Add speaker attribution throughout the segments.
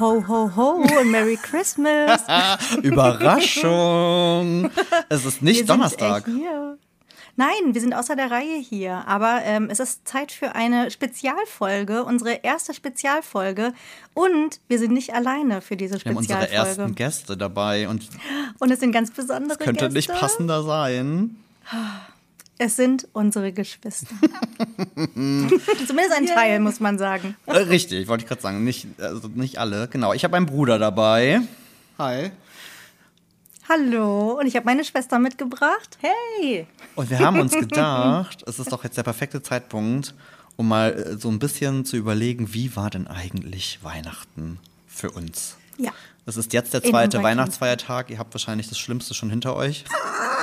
Speaker 1: Ho, ho, ho und Merry Christmas.
Speaker 2: Überraschung. Es ist nicht
Speaker 1: Wir
Speaker 2: Donnerstag.
Speaker 1: Nein, wir sind außer der Reihe hier. Aber ähm, es ist Zeit für eine Spezialfolge, unsere erste Spezialfolge. Und wir sind nicht alleine für diese
Speaker 2: Wir haben unsere
Speaker 1: Spezialfolge.
Speaker 2: ersten Gäste dabei und
Speaker 1: Und es sind ganz besondere
Speaker 2: es könnte
Speaker 1: Gäste.
Speaker 2: nicht passender sein.
Speaker 1: Es sind unsere Geschwister. Zumindest ein Teil, muss man sagen.
Speaker 2: Äh, Richtig, wollte ich gerade sagen. Nicht, also nicht alle. Genau. Ich habe einen Bruder dabei.
Speaker 3: Hi.
Speaker 1: Hallo, und ich habe meine Schwester mitgebracht.
Speaker 4: Hey!
Speaker 2: Und wir haben uns gedacht, es ist doch jetzt der perfekte Zeitpunkt, um mal äh, so ein bisschen zu überlegen, wie war denn eigentlich Weihnachten für uns?
Speaker 1: Ja.
Speaker 2: Es ist jetzt der zweite Weihnachtsfeiertag. Ihr habt wahrscheinlich das Schlimmste schon hinter euch.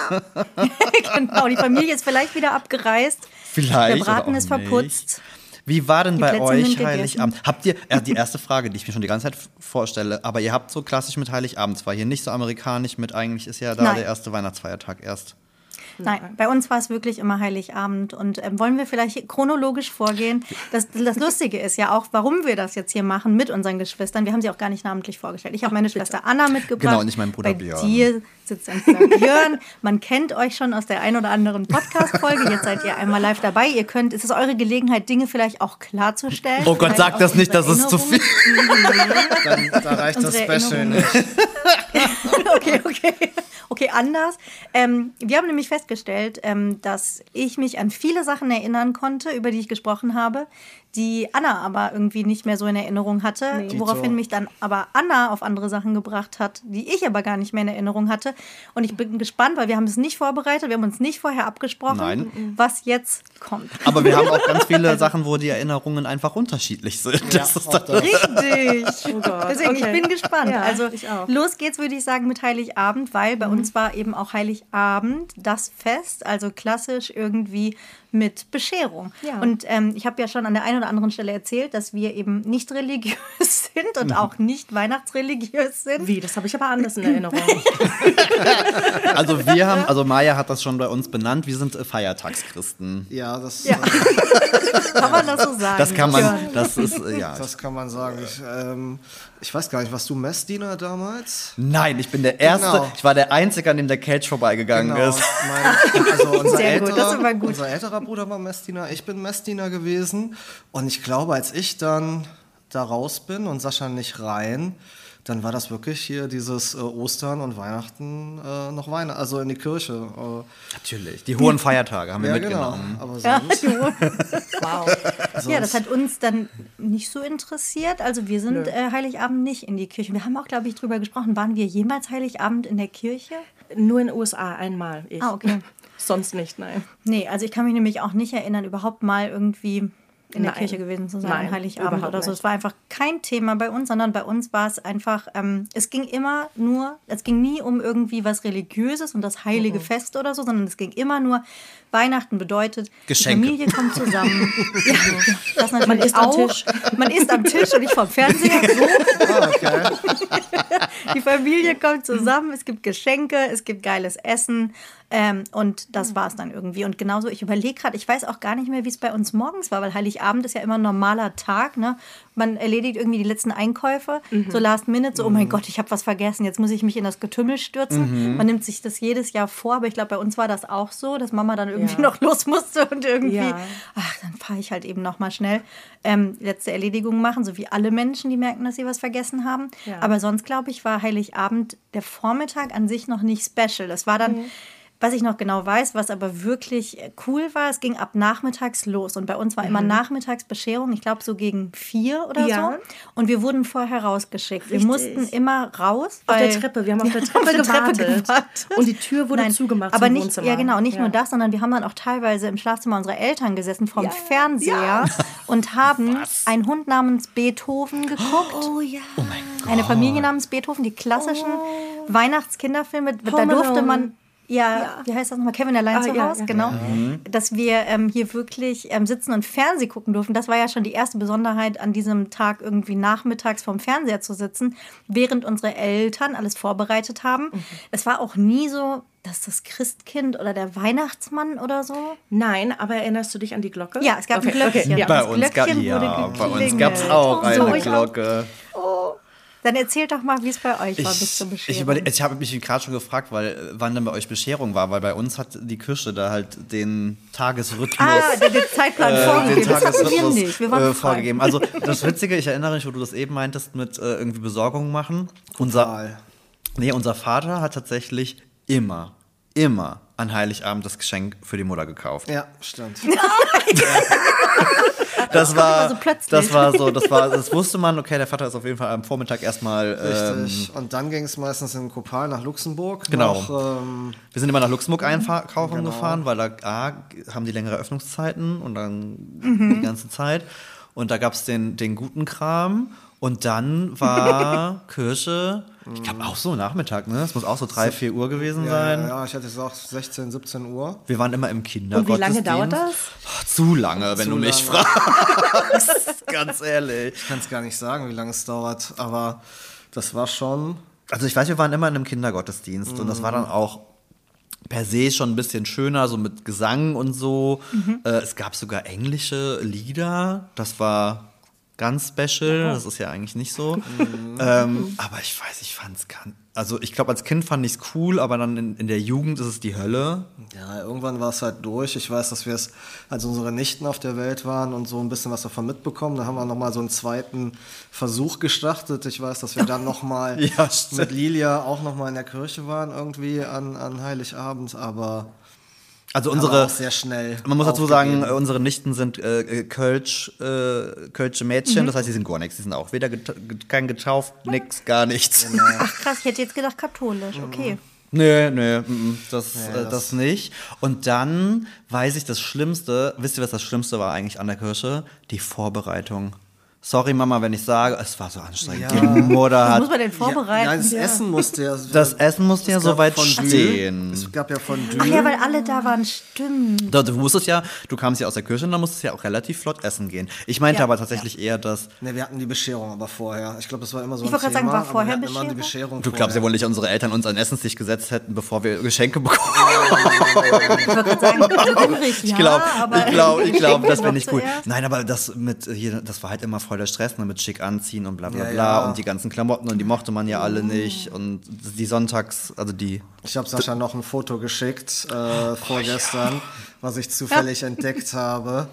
Speaker 1: genau, die Familie ist vielleicht wieder abgereist.
Speaker 2: Vielleicht.
Speaker 1: Der Braten ist
Speaker 2: nicht.
Speaker 1: verputzt.
Speaker 2: Wie war denn
Speaker 1: Die
Speaker 2: bei
Speaker 1: Plätzchen
Speaker 2: euch. Heiligabend? Habt ihr, äh, die erste Frage, die ich mir schon die ganze Zeit vorstelle, aber ihr habt so klassisch mit Heiligabend, zwar hier nicht so amerikanisch mit, eigentlich ist ja da
Speaker 1: Nein.
Speaker 2: der erste Weihnachtsfeiertag erst.
Speaker 1: Nein, bei uns war es wirklich immer Heiligabend. Und ähm, wollen wir vielleicht chronologisch vorgehen? Das, das Lustige ist ja auch, warum wir das jetzt hier machen mit unseren Geschwistern. Wir haben sie auch gar nicht namentlich vorgestellt. Ich habe meine Schwester Anna mitgebracht.
Speaker 2: Genau, und ich meinen Bruder
Speaker 1: bei
Speaker 2: Björn.
Speaker 1: dir sitzt ein Bruder Björn. Man kennt euch schon aus der ein oder anderen Podcast-Folge. Jetzt seid ihr einmal live dabei. Ihr könnt, es ist eure Gelegenheit, Dinge vielleicht auch klarzustellen.
Speaker 2: Oh Gott, sag das nicht, das ist zu viel.
Speaker 3: Dann, da reicht das
Speaker 1: Unsere
Speaker 3: Special
Speaker 1: Erinnerungen.
Speaker 3: nicht.
Speaker 1: okay, okay. Okay, anders. Ähm, wir haben nämlich festgestellt, ähm, dass ich mich an viele Sachen erinnern konnte, über die ich gesprochen habe, die Anna aber irgendwie nicht mehr so in Erinnerung hatte,
Speaker 3: Nee.
Speaker 1: woraufhin mich dann aber Anna auf andere Sachen gebracht hat, die ich aber gar nicht mehr in Erinnerung hatte. Und ich bin gespannt, weil wir haben es nicht vorbereitet, wir haben uns nicht vorher abgesprochen,
Speaker 2: Nein.
Speaker 1: was jetzt kommt.
Speaker 2: Aber wir haben auch ganz viele Sachen, wo die Erinnerungen einfach unterschiedlich sind. Das ist
Speaker 3: auch das.
Speaker 1: Richtig.
Speaker 4: Oh.
Speaker 1: Deswegen, ich
Speaker 4: okay.
Speaker 1: bin gespannt.
Speaker 4: Ja,
Speaker 1: also,
Speaker 4: ich auch.
Speaker 1: los geht's, würde ich sagen, mit Heiligabend, weil bei uns war eben auch Heiligabend das Fest, also klassisch irgendwie mit Bescherung.
Speaker 4: Ja.
Speaker 1: Und ähm, ich habe ja schon an der einen oder anderen Stelle erzählt, dass wir eben nicht religiös sind und auch nicht weihnachtsreligiös sind.
Speaker 4: Wie? Das habe ich aber anders in Erinnerung.
Speaker 2: Also wir haben, also Maya hat das schon bei uns benannt, wir sind äh, Feiertagschristen.
Speaker 3: Ja, das,
Speaker 1: Ja. Kann man das so sagen?
Speaker 2: Das kann man, das ist, äh, ja.
Speaker 3: das kann man sagen. Ich, ähm, ich weiß gar nicht, warst du Messdiener damals?
Speaker 2: Nein, ich bin der Erste,
Speaker 3: Genau.
Speaker 2: ich war der Einzige, an dem der Cage vorbeigegangen ist.
Speaker 3: Mein, also unser,
Speaker 1: Sehr gut,
Speaker 3: älterer,
Speaker 1: das ist immer gut.
Speaker 3: unser älterer Bruder war Messdiener, ich bin Messdiener gewesen. Und ich glaube, als ich dann da raus bin und Sascha nicht rein, dann war das wirklich hier dieses äh, Ostern und Weihnachten äh, noch Weihnachten, also in die Kirche. Äh,
Speaker 2: Natürlich, die hohen Feiertage haben wir
Speaker 3: ja, genau.
Speaker 2: mitgenommen.
Speaker 3: Aber
Speaker 1: Ja,
Speaker 3: sonst,
Speaker 4: wow.
Speaker 1: ja, das hat uns dann nicht so interessiert. Also wir sind äh, Heiligabend nicht in die Kirche. Wir haben auch, glaube ich, drüber gesprochen. Waren wir jemals Heiligabend in der Kirche?
Speaker 4: Nur in den USA einmal. Ich.
Speaker 1: Ah, okay.
Speaker 4: Sonst nicht, nein.
Speaker 1: Nee, also ich kann mich nämlich auch nicht erinnern, überhaupt mal irgendwie in der
Speaker 4: Nein.
Speaker 1: Kirche gewesen zu sein
Speaker 4: Nein,
Speaker 1: Heiligabend oder so.
Speaker 4: nicht.
Speaker 1: Es war einfach kein Thema bei uns, sondern bei uns war es einfach, ähm, es ging immer nur, es ging nie um irgendwie was Religiöses und das heilige Fest oder so, sondern es ging immer nur, Weihnachten bedeutet,
Speaker 2: Geschenke.
Speaker 1: die Familie kommt zusammen. ja, das natürlich
Speaker 4: Man isst am
Speaker 1: auch.
Speaker 4: Tisch.
Speaker 1: Man isst am Tisch und nicht vom Fernseher. So.
Speaker 3: ah, okay.
Speaker 1: Die Familie kommt zusammen, es gibt Geschenke, es gibt geiles Essen ähm, und das war es dann irgendwie. Und genauso, ich überlege gerade, ich weiß auch gar nicht mehr, wie es bei uns morgens war, weil Heiligabend ist ja immer ein normaler Tag. Ne? Man erledigt irgendwie die letzten Einkäufe, so last minute, so, oh mein Gott, ich habe was vergessen, jetzt muss ich mich in das Getümmel stürzen. Man nimmt sich das jedes Jahr vor, aber ich glaube, bei uns war das auch so, dass Mama dann irgendwie
Speaker 4: Ja.
Speaker 1: noch los musste und irgendwie,
Speaker 4: Ja.
Speaker 1: ach, dann fahre ich halt eben noch mal schnell ähm, letzte Erledigung machen, so wie alle Menschen, die merken, dass sie was vergessen haben.
Speaker 4: Ja.
Speaker 1: Aber sonst, glaube ich, war Heiligabend der Vormittag an sich noch nicht special. Das war dann, was ich noch genau weiß, was aber wirklich äh, cool war, es ging ab nachmittags los. Und bei uns war immer nachmittags Bescherung, ich glaube so gegen vier oder
Speaker 4: Ja.
Speaker 1: so. Und wir wurden vorher rausgeschickt. Wir
Speaker 4: Richtig.
Speaker 1: mussten immer raus.
Speaker 4: Auf der Treppe. Wir haben auf der
Speaker 1: auf
Speaker 4: Treppe,
Speaker 1: der Treppe
Speaker 4: gewartet. Und die Tür wurde
Speaker 1: Nein,
Speaker 4: zugemacht
Speaker 1: aber nicht,
Speaker 4: Wohnzimmer.
Speaker 1: Ja, genau, nicht
Speaker 4: Ja.
Speaker 1: nur das, sondern wir haben dann auch teilweise im Schlafzimmer unserer Eltern gesessen vom
Speaker 4: Ja,
Speaker 1: Fernseher und haben einen Hund namens Beethoven geguckt.
Speaker 4: Oh ja.
Speaker 1: Eine Familie namens Beethoven, die klassischen Weihnachtskinderfilme. Da durfte man. Ja,
Speaker 4: Ja.
Speaker 1: wie heißt das nochmal? Kevin allein
Speaker 4: Ah,
Speaker 1: zu
Speaker 4: ja,
Speaker 1: Hause,
Speaker 4: ja.
Speaker 1: genau. Dass wir ähm, hier wirklich ähm, sitzen und Fernseh gucken durften. Das war ja schon die erste Besonderheit, an diesem Tag irgendwie nachmittags vorm Fernseher zu sitzen, während unsere Eltern alles vorbereitet haben.
Speaker 4: Mhm.
Speaker 1: Es war auch nie so, dass das Christkind oder der Weihnachtsmann oder so.
Speaker 4: Nein, aber erinnerst du dich an die Glocke?
Speaker 1: Ja, es gab ein Glöckchen.
Speaker 4: ja.
Speaker 2: Bei uns, ga
Speaker 1: Glöckchen
Speaker 2: ja,
Speaker 1: wurde
Speaker 2: bei uns
Speaker 1: geklingelt.
Speaker 2: gab es auch
Speaker 1: Oh,
Speaker 2: eine
Speaker 1: so, ich auch.
Speaker 2: Glocke.
Speaker 1: Dann erzählt doch mal, wie es bei euch war bis zur
Speaker 2: Ich,
Speaker 1: Bescherung.
Speaker 2: ich, überleg- ich habe mich gerade schon gefragt, weil äh, wann denn bei euch Bescherung war, weil bei uns hat die Kirche da halt den Tagesrhythmus
Speaker 1: ah, den, den Zeitplan
Speaker 2: äh,
Speaker 1: vorgegeben. Das hatten wir
Speaker 2: Tagesrhythmus
Speaker 1: nicht. Wir waren
Speaker 2: äh, vorgegeben. Also das Witzige, ich erinnere mich, wo du das eben meintest mit äh, irgendwie Besorgung machen. Unser, nee, unser Vater hat tatsächlich immer, immer an Heiligabend das Geschenk für die Mutter gekauft.
Speaker 3: Ja, stimmt.
Speaker 2: Das war,
Speaker 1: so plötzlich.
Speaker 2: das war so, das war, das wusste man. Okay, der Vater ist auf jeden Fall am Vormittag erstmal. Ähm,
Speaker 3: Richtig. Und dann ging es meistens in Kopal nach Luxemburg.
Speaker 2: Genau.
Speaker 3: Noch, ähm,
Speaker 2: Wir sind immer nach Luxemburg einkaufen
Speaker 3: Genau.
Speaker 2: gefahren, weil da A, haben die längere Öffnungszeiten und dann
Speaker 1: Mhm.
Speaker 2: die ganze Zeit. Und da gab es den, den guten Kram. Und dann war Kirche, ich glaube auch so Nachmittag, ne? Es muss auch so drei, vier Uhr gewesen
Speaker 3: ja,
Speaker 2: sein.
Speaker 3: ja, ja, ich hätte gesagt 16, 17 Uhr.
Speaker 2: Wir waren immer im
Speaker 4: Und wie
Speaker 2: Kindergottesdienst.
Speaker 4: lange dauert das?
Speaker 2: Oh, zu lange, wenn
Speaker 3: Zu
Speaker 2: du mich
Speaker 3: lange.
Speaker 2: fragst. Ganz ehrlich.
Speaker 3: Ich kann es gar nicht sagen, wie lange es dauert, aber das war schon.
Speaker 2: Also ich weiß, wir waren immer in einem Kindergottesdienst und das war dann auch per se schon ein bisschen schöner, so mit Gesang und so. Äh, es gab sogar englische Lieder, das war ganz special, das ist ja eigentlich nicht so. Ähm, aber ich weiß, ich fand es ganz. Also ich glaube, als Kind fand ich es cool, aber dann in, in der Jugend ist es die Hölle.
Speaker 3: Ja, irgendwann war es halt durch. Ich weiß, dass wir es, als unsere Nichten auf der Welt waren und so ein bisschen was davon mitbekommen, da haben wir nochmal so einen zweiten Versuch gestartet. Ich weiß, dass wir dann nochmal
Speaker 2: Ja,
Speaker 3: mit Lilia auch nochmal in der Kirche waren, irgendwie an, an Heiligabend, aber
Speaker 2: Also unsere,
Speaker 3: auch sehr schnell.
Speaker 2: Man muss dazu sagen,
Speaker 3: aufgegeben.
Speaker 2: äh, unsere Nichten sind äh, äh, Kölsch, äh, Kölsche Mädchen, das heißt, die sind gar nichts. Die sind auch weder geta kein getauft, nix, gar nichts.
Speaker 1: Ach krass, ich hätte jetzt gedacht katholisch. Okay.
Speaker 2: Nö, nö, mm, das,
Speaker 3: Nee,
Speaker 2: äh,
Speaker 3: das-
Speaker 2: das nicht. Und dann weiß ich das Schlimmste, wisst ihr, was das Schlimmste war eigentlich an der Kirche? Die Vorbereitung. Sorry, Mama, wenn ich sage, es war so anstrengend.
Speaker 3: Ja.
Speaker 2: Die Mutter
Speaker 1: Was
Speaker 2: hat.
Speaker 1: muss man denn vorbereiten?
Speaker 3: Ja, ja, das Essen musste ja.
Speaker 2: Das Essen musste ja soweit
Speaker 3: Fondue.
Speaker 2: stehen.
Speaker 3: Es gab ja Fondue.
Speaker 1: Ach ja, weil alle da waren, stimmt.
Speaker 2: Du, du musstest ja, du kamst ja aus der Kirche und dann musstest ja auch relativ flott essen gehen. Ich meinte
Speaker 1: Ja,
Speaker 2: aber tatsächlich eher, dass.
Speaker 3: Ne, wir hatten die Bescherung aber vorher. Ich glaube, das war immer so
Speaker 1: Ich
Speaker 3: ein
Speaker 1: wollte gerade sagen, war vorher
Speaker 3: immer die
Speaker 1: Bescherung?
Speaker 3: Bescherung
Speaker 2: Du glaubst ja wohl nicht, unsere Eltern uns an Essenstisch gesetzt hätten, bevor wir Geschenke bekommen.
Speaker 1: Ich wollte gerade sagen, Ulrich,
Speaker 2: Ich
Speaker 1: ja,
Speaker 2: glaube,
Speaker 1: aber
Speaker 2: ich glaube, ich glaube, das wäre nicht cool.
Speaker 1: zuerst.
Speaker 2: Nein, aber das mit hier, das war halt immer voll der Stress, ne, mit schick anziehen und bla bla
Speaker 3: Ja,
Speaker 2: bla
Speaker 3: ja.
Speaker 2: und die ganzen Klamotten und die mochte man ja alle nicht und die Sonntags, also die.
Speaker 3: Ich habe Sascha noch ein Foto geschickt
Speaker 2: Oh,
Speaker 3: äh, vorgestern, was ich zufällig entdeckt habe.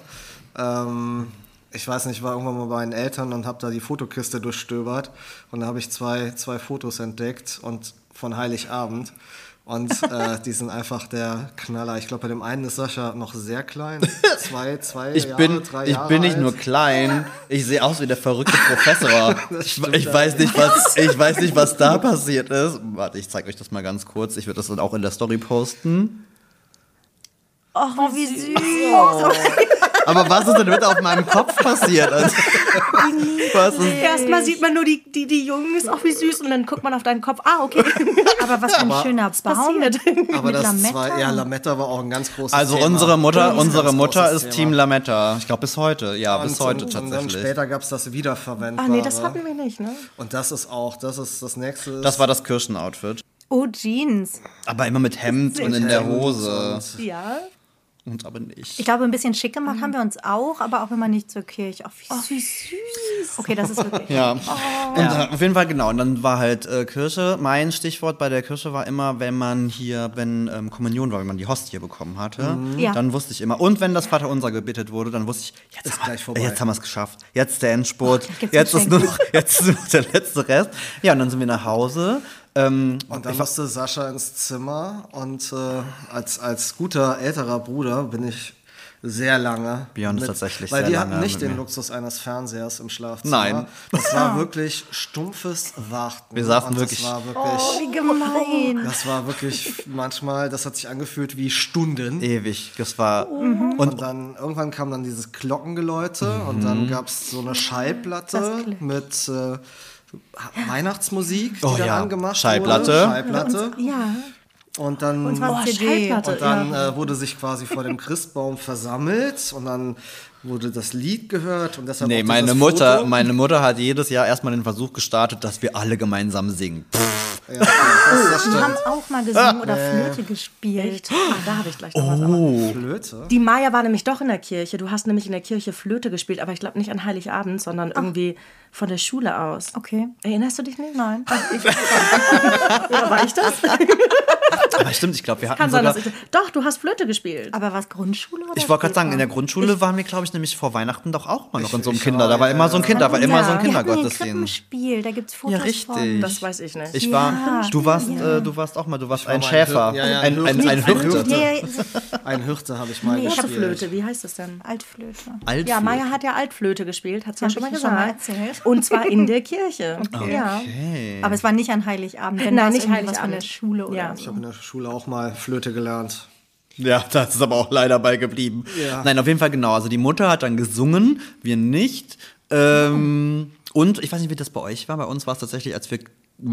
Speaker 3: Ähm, ich weiß nicht, ich war irgendwann mal bei meinen Eltern und habe da die Fotokiste durchstöbert und da habe ich zwei, zwei Fotos entdeckt und von Heiligabend. Und äh, die sind einfach der Knaller. Ich glaube, bei dem einen ist Sascha noch sehr klein. Zwei, zwei
Speaker 2: Ich
Speaker 3: Jahre,
Speaker 2: bin,
Speaker 3: drei
Speaker 2: ich
Speaker 3: Jahre
Speaker 2: bin nicht
Speaker 3: alt.
Speaker 2: nur klein, ich sehe aus wie der verrückte Professor. ich, ich weiß nicht, was, ich weiß nicht, was da passiert ist. Warte, ich zeige euch das mal ganz kurz. Ich würde das dann auch in der Story posten.
Speaker 1: Ach, wie süß.
Speaker 2: Aber was ist denn bitte auf meinem Kopf passiert? Also, was ist,
Speaker 4: Erstmal sieht man nur die, die, die Jungs, auch wie süß, und dann guckt man auf deinen Kopf. Ah, okay.
Speaker 1: Aber was für ein schöner Baum.
Speaker 4: passiert?
Speaker 3: Aber
Speaker 1: mit
Speaker 3: das
Speaker 1: Lametta.
Speaker 3: zwei, ja, Lametta war auch ein ganz großes
Speaker 2: also
Speaker 3: Thema.
Speaker 2: unsere Mutter, unsere Mutter ist
Speaker 3: Thema.
Speaker 2: Team Lametta. Ich glaube bis heute. Ja, bis
Speaker 3: Und-
Speaker 2: heute
Speaker 3: und, Und dann
Speaker 2: tatsächlich.
Speaker 3: später gab es das Wiederverwendbare.
Speaker 4: Ach nee, das hatten wir nicht, ne?
Speaker 3: Und das ist auch, das ist das nächste.
Speaker 2: Das war das Kirchenoutfit.
Speaker 1: Oh, Jeans.
Speaker 2: Aber immer mit Hemd und in der Hose.
Speaker 3: und-
Speaker 4: Ja.
Speaker 2: Und aber nicht.
Speaker 1: Ich glaube, ein bisschen schick gemacht haben wir uns auch, aber auch wenn man nicht zur Kirche. Ach, wie süß. Okay, das ist wirklich.
Speaker 2: Ja. Und äh, auf jeden Fall genau. Und dann war halt äh, Kirche. Mein Stichwort bei der Kirche war immer, wenn man hier, wenn ähm, Kommunion war, wenn man die Hostie bekommen hatte,
Speaker 1: Ja.
Speaker 2: dann wusste ich immer. Und wenn das Vaterunser gebetet wurde, dann wusste ich, jetzt,
Speaker 3: Ist
Speaker 2: haben, wir,
Speaker 3: gleich vorbei.
Speaker 2: jetzt haben wir es geschafft. Jetzt der Endspurt.
Speaker 1: Oh,
Speaker 2: jetzt ist nur noch, jetzt ist nur noch der letzte Rest. Ja, und dann sind wir nach Hause. Ähm,
Speaker 3: Und dann musste Sascha ins Zimmer und äh, als, als guter älterer Bruder bin ich sehr lange.
Speaker 2: Björn ist tatsächlich
Speaker 3: Weil
Speaker 2: sehr
Speaker 3: wir
Speaker 2: lange
Speaker 3: hatten nicht den
Speaker 2: mir.
Speaker 3: Luxus eines Fernsehers im Schlafzimmer.
Speaker 2: Nein.
Speaker 3: Das war wirklich stumpfes Warten.
Speaker 2: Wir saßen
Speaker 3: und
Speaker 2: wirklich-
Speaker 3: Das war
Speaker 1: Oh,
Speaker 3: wirklich.
Speaker 1: wie gemein.
Speaker 3: Das war wirklich manchmal, das hat sich angefühlt wie Stunden.
Speaker 2: ewig. Das war.
Speaker 3: Und
Speaker 2: Und
Speaker 3: dann irgendwann kam dann dieses Glockengeläute und
Speaker 2: Mhm.
Speaker 3: dann gab es so eine Schallplatte mit äh, Weihnachtsmusik, die
Speaker 2: Oh
Speaker 3: dann
Speaker 2: ja,
Speaker 3: angemacht
Speaker 2: Schallplatte.
Speaker 3: wurde. Schallplatte.
Speaker 1: Ja.
Speaker 3: Und dann,
Speaker 1: Und
Speaker 4: Oh,
Speaker 3: und dann äh, wurde sich quasi vor dem Christbaum versammelt und dann wurde das Lied gehört und deshalb
Speaker 2: Nee,
Speaker 3: auch
Speaker 2: meine Mutter,
Speaker 3: Foto.
Speaker 2: meine Mutter hat jedes Jahr erstmal den Versuch gestartet, dass wir alle gemeinsam singen.
Speaker 3: Ja, das, das
Speaker 1: Die
Speaker 3: stimmt.
Speaker 1: haben auch mal gesungen oder Flöte gespielt.
Speaker 4: Ah, da habe ich gleich noch was.
Speaker 2: Oh.
Speaker 3: Flöte.
Speaker 4: die Maya war nämlich doch in der Kirche. Du hast nämlich in der Kirche Flöte gespielt, aber ich glaube nicht an Heiligabend, sondern irgendwie von der Schule aus.
Speaker 1: Okay.
Speaker 4: Erinnerst du dich nicht?
Speaker 1: Nein.
Speaker 4: Oder war ich das?
Speaker 2: Aber stimmt, ich glaube, wir hatten
Speaker 4: sein,
Speaker 2: sogar.
Speaker 4: dass ich. Doch, du hast Flöte gespielt.
Speaker 1: Aber was Grundschule oder?
Speaker 2: Ich wollte gerade sagen, in der? Grundschule waren wir, glaube ich, nämlich vor Weihnachten doch auch mal noch in so einem
Speaker 3: ich
Speaker 2: Kinder. Da
Speaker 3: war,
Speaker 2: immer so ein. Kind, da war immer so ein Kindergottesdienst.
Speaker 1: Krippenspiel, da gibt es Fotos
Speaker 2: Ja, richtig.
Speaker 1: von.
Speaker 4: Das weiß ich nicht.
Speaker 2: Ich
Speaker 1: Ja,
Speaker 2: war, du warst,
Speaker 1: ja.
Speaker 2: äh, du warst auch mal, du warst
Speaker 3: war
Speaker 2: ein Schäfer,
Speaker 3: ja, ja,
Speaker 2: ein, ein,
Speaker 3: ein
Speaker 2: ein
Speaker 3: Hirte. Ein Hirte habe ich mal
Speaker 1: Nee, ich
Speaker 3: gespielt.
Speaker 4: Flöte, wie heißt das denn?
Speaker 1: Altflöte.
Speaker 2: Altflöte.
Speaker 4: Ja, Maya hat ja Altflöte gespielt, hat sie ja schon mal
Speaker 1: ich ja schon mal
Speaker 4: gesagt.
Speaker 1: erzählt.
Speaker 4: Und zwar in der Kirche.
Speaker 2: Okay.
Speaker 1: Aber es war nicht an Heiligabend. Wenn
Speaker 4: Nein, nicht
Speaker 1: was von der
Speaker 4: Heiligabend.
Speaker 1: Schule oder.
Speaker 3: Ich
Speaker 1: so.
Speaker 3: In der Schule auch mal Flöte gelernt.
Speaker 2: Ja, das ist aber auch leider bei geblieben.
Speaker 3: Ja.
Speaker 2: Nein, auf jeden Fall genau. Also die Mutter hat dann gesungen, wir nicht. Ähm, und ich weiß nicht, wie das bei euch war. Bei uns war es tatsächlich, als wir,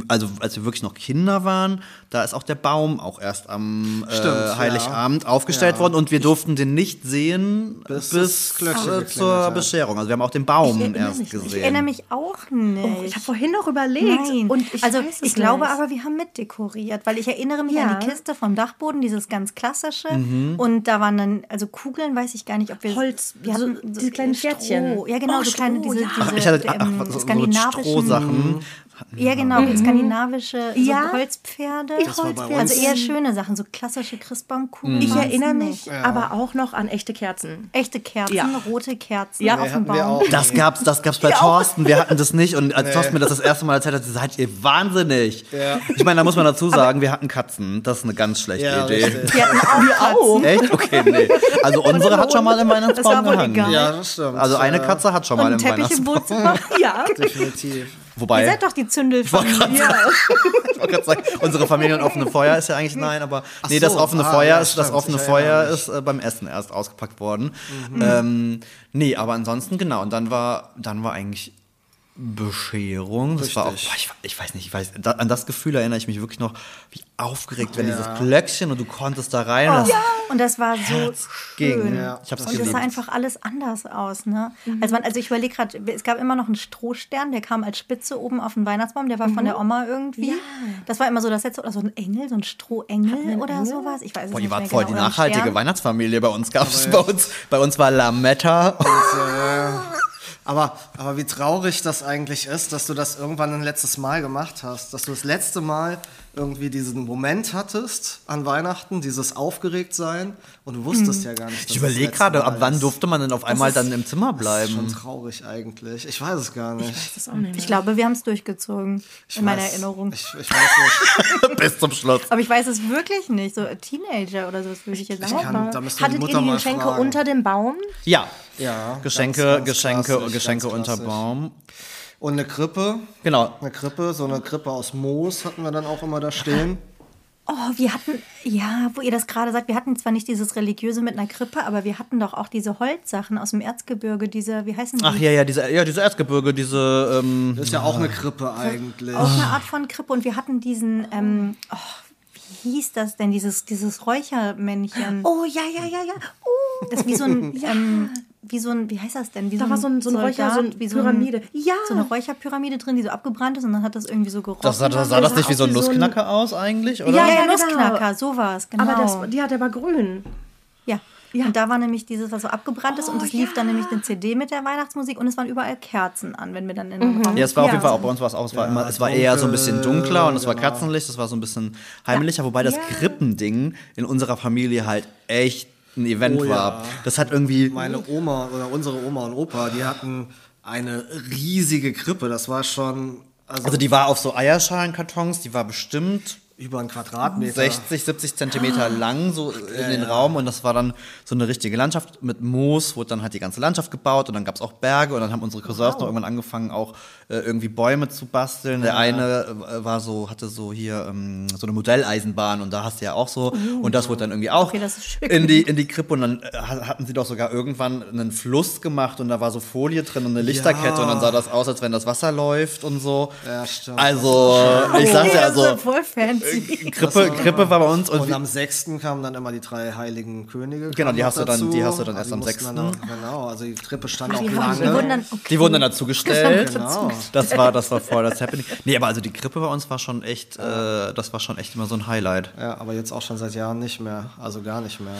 Speaker 2: also als wir wirklich noch Kinder waren, da ist auch der Baum auch erst am äh,
Speaker 3: Stimmt, ja.
Speaker 2: Heiligabend aufgestellt
Speaker 3: Ja.
Speaker 2: worden und wir durften den nicht sehen
Speaker 3: Bis
Speaker 2: bis,
Speaker 3: das Glöckchen
Speaker 2: äh, zur
Speaker 3: hat.
Speaker 2: Bescherung. Also wir haben auch den Baum erst
Speaker 4: mich
Speaker 2: gesehen.
Speaker 1: Ich erinnere mich auch nicht.
Speaker 4: Oh, ich habe vorhin noch überlegt.
Speaker 1: Nein.
Speaker 4: Und ich
Speaker 1: also
Speaker 4: weiß es
Speaker 1: ich glaube
Speaker 4: nicht.
Speaker 1: aber, wir haben mitdekoriert, weil ich erinnere mich
Speaker 4: Ja.
Speaker 1: an die Kiste vom Dachboden, dieses ganz klassische. Und da waren dann, also Kugeln, weiß ich gar nicht, ob wir
Speaker 4: Holz,
Speaker 1: wir
Speaker 4: so
Speaker 1: hatten
Speaker 4: diese kleinen
Speaker 1: Stroh.
Speaker 4: Pferdchen.
Speaker 1: Ja, genau,
Speaker 4: Oh,
Speaker 1: so kleine,
Speaker 4: Stroh,
Speaker 1: diese,
Speaker 4: ja.
Speaker 1: diese
Speaker 2: ich hatte ach,
Speaker 1: ähm,
Speaker 2: so, so Strohsachen.
Speaker 1: Ja genau, skandinavische so
Speaker 4: Ja.
Speaker 1: Holzpferde.
Speaker 3: Bei
Speaker 1: Also eher schöne Sachen, so klassische Christbaumkugeln.
Speaker 4: Ich
Speaker 1: waren's
Speaker 4: erinnere mich aber auch noch an echte Kerzen.
Speaker 1: Echte Kerzen,
Speaker 4: Ja.
Speaker 1: rote Kerzen
Speaker 4: Ja.
Speaker 1: auf
Speaker 3: Nee,
Speaker 1: dem Baum.
Speaker 3: auch.
Speaker 2: Das gab's, das gab's bei Thorsten. Wir hatten das nicht. Und als Thorsten mir das das erste Mal erzählt hat, seid ihr wahnsinnig.
Speaker 3: Ja.
Speaker 2: Ich meine, da muss man dazu sagen, wir hatten Katzen. Das ist eine ganz schlechte
Speaker 3: Ja,
Speaker 2: Idee.
Speaker 3: richtig.
Speaker 1: Wir hatten auch Katzen.
Speaker 2: Echt? Okay, nee. Also unsere hat schon mal im
Speaker 1: Das
Speaker 2: Weihnachtsbaum
Speaker 1: war wohl
Speaker 2: gehangen.
Speaker 3: Ja, das stimmt.
Speaker 2: Also eine Katze hat schon
Speaker 1: Und
Speaker 2: mal im
Speaker 1: Teppich im
Speaker 2: Weihnachtsbaum.
Speaker 1: Wohnzimmer.
Speaker 4: Ja.
Speaker 3: Definitiv.
Speaker 2: Wobei,
Speaker 1: Ihr seid doch die Zündelfamilie.
Speaker 2: ich wollte gerade sagen, unsere Familie und offene Feuer ist ja eigentlich nein, aber nee,
Speaker 3: so,
Speaker 2: das offene
Speaker 3: ah,
Speaker 2: Feuer
Speaker 3: ja,
Speaker 2: ist das offene Feuer ist äh, beim Essen erst ausgepackt worden. Ähm, nee, aber ansonsten genau. Und dann war dann war eigentlich Bescherung. Das war auch, boah, ich, ich weiß nicht, ich weiß, da, an das Gefühl erinnere ich mich wirklich noch, wie aufgeregt, wenn
Speaker 3: Ja.
Speaker 2: dieses Glöckchen und du konntest da rein. das
Speaker 1: Und das war so
Speaker 2: Herz ging.
Speaker 1: schön.
Speaker 3: Ja,
Speaker 2: ich hab's
Speaker 1: Und es
Speaker 2: geliebt.
Speaker 1: sah einfach alles anders aus, ne? Also, man, also ich überlege gerade, es gab immer noch einen Strohstern, der kam als Spitze oben auf den Weihnachtsbaum, der war von der Oma irgendwie. Das war immer so das letzte, oder so ein Engel, so ein Strohengel oder sowas. Ich weiß es
Speaker 2: Boah,
Speaker 1: nicht
Speaker 2: die war voll
Speaker 1: genau.
Speaker 2: die nachhaltige. Weihnachtsfamilie. Bei uns gab es bei uns, bei uns war Lametta.
Speaker 3: Aber, aber wie traurig das eigentlich ist, dass du das irgendwann ein letztes Mal gemacht hast. Dass du das letzte Mal irgendwie diesen Moment hattest an Weihnachten, dieses Aufgeregtsein und du wusstest ja gar nicht, dass
Speaker 2: Ich
Speaker 3: es
Speaker 2: überlege gerade, ab wann
Speaker 3: ist.
Speaker 2: durfte man denn auf einmal dann im Zimmer
Speaker 3: Das ist schon
Speaker 2: bleiben?
Speaker 3: traurig eigentlich. Ich weiß es gar nicht.
Speaker 4: Das ist auch nicht
Speaker 1: Ich glaube, wir haben es durchgezogen, in meiner
Speaker 3: weiß-
Speaker 1: Erinnerung.
Speaker 3: Ich, ich weiß nicht.
Speaker 2: Bis zum Schluss.
Speaker 1: Aber ich weiß es wirklich nicht. So Teenager oder so, das würde ich jetzt
Speaker 3: Ich
Speaker 1: sagen.
Speaker 3: kann, da müsste die
Speaker 4: Hattet ihr die Geschenke
Speaker 3: fragen.
Speaker 4: unter dem Baum?
Speaker 2: Ja.
Speaker 3: Ja,
Speaker 2: Geschenke,
Speaker 3: ganz, ganz
Speaker 2: Geschenke,
Speaker 3: klassisch,
Speaker 2: Geschenke unter. Baum.
Speaker 3: Und eine Krippe.
Speaker 2: Genau.
Speaker 3: Eine Krippe, so eine Krippe aus Moos hatten wir dann auch immer da stehen.
Speaker 1: Oh, wir hatten, ja, wo ihr das gerade sagt, wir hatten zwar nicht dieses religiöse mit einer Krippe, aber wir hatten doch auch diese Holzsachen aus dem Erzgebirge, diese, wie heißen die?
Speaker 2: Ach ja, ja, diese, ja, diese Erzgebirge, diese, ähm,
Speaker 3: Das ist ja auch eine Krippe eigentlich.
Speaker 1: Auch eine Art von Krippe. Und wir hatten diesen, ähm, oh, wie hieß das denn, dieses, dieses Räuchermännchen.
Speaker 4: Oh, ja, ja, ja, ja. Oh.
Speaker 1: Das ist wie so ein, ähm, wie so ein, wie heißt das denn? Wie
Speaker 4: Da war so ein, so ein Räucher, so eine
Speaker 1: wie
Speaker 4: Pyramide. ja.
Speaker 1: So eine Räucherpyramide drin, die so abgebrannt ist und dann hat das irgendwie so gerochen.
Speaker 2: das sah, das sah das nicht wie so ein Nussknacker aus eigentlich, oder?
Speaker 1: ja, ja,
Speaker 4: Ja, genau.
Speaker 1: Nussknacker, so war es, genau.
Speaker 4: Aber das, ja, der war grün.
Speaker 1: Ja. Und da war nämlich dieses, was so abgebrannt ist, und es lief dann nämlich eine CD mit der Weihnachtsmusik und es waren überall Kerzen an, wenn wir dann in den Raum
Speaker 2: Ja, es war auf
Speaker 4: Ja.
Speaker 2: jeden Fall auch bei uns war es auch, es war immer, es war
Speaker 3: dunkel,
Speaker 2: eher so ein bisschen dunkler und es war
Speaker 3: genau.
Speaker 2: Kerzenlicht, es war so ein bisschen heimlicher, wobei das Krippending in unserer Familie halt echt ein Event
Speaker 3: Oh ja.
Speaker 2: war. Das hat irgendwie,
Speaker 3: Meine Oma oder unsere Oma und Opa, die hatten eine riesige Krippe. Das war schon also,
Speaker 2: also die war auf so Eierschalenkartons, die war bestimmt
Speaker 3: über einen Quadratmeter.
Speaker 2: 60, 70 Zentimeter lang so in den Raum. Und das war dann so eine richtige Landschaft. Mit Moos, wurde dann halt die ganze Landschaft gebaut und dann gab es auch Berge. Und dann haben unsere Cousins noch irgendwann angefangen auch äh, irgendwie Bäume zu basteln. Der eine äh, war so, hatte so hier ähm, so eine Modelleisenbahn und da hast du ja auch so. Und das wurde dann irgendwie auch
Speaker 1: Okay, das ist schön.
Speaker 2: in die in die Krippe. Und dann äh, ha- hatten sie doch sogar irgendwann einen Fluss gemacht und da war so Folie drin und eine Lichterkette. Und dann sah das aus, als wenn das Wasser läuft und so.
Speaker 3: Ja, stimmt.
Speaker 2: Also, ich sag's ja
Speaker 1: das
Speaker 2: also
Speaker 1: voll fancy.
Speaker 2: Krippe, Krippe war bei uns und,
Speaker 3: Und am 6. kamen dann immer die drei heiligen Könige.
Speaker 2: Genau, die
Speaker 3: noch
Speaker 2: hast du dann- die hast du dann erst
Speaker 3: die
Speaker 2: am
Speaker 3: mussten
Speaker 2: 6..
Speaker 3: Dann genau, also die Krippe stand auch
Speaker 1: Die
Speaker 3: lange.
Speaker 1: wurden dann, okay.
Speaker 2: die wurden dann dazu gestellt.
Speaker 3: Genau.
Speaker 2: Das war, das war voll das Happening. Nee, aber also die Krippe bei uns war schon echt, äh, das war schon echt immer so ein Highlight.
Speaker 3: Ja, aber jetzt auch schon seit Jahren nicht mehr. Also gar nicht mehr.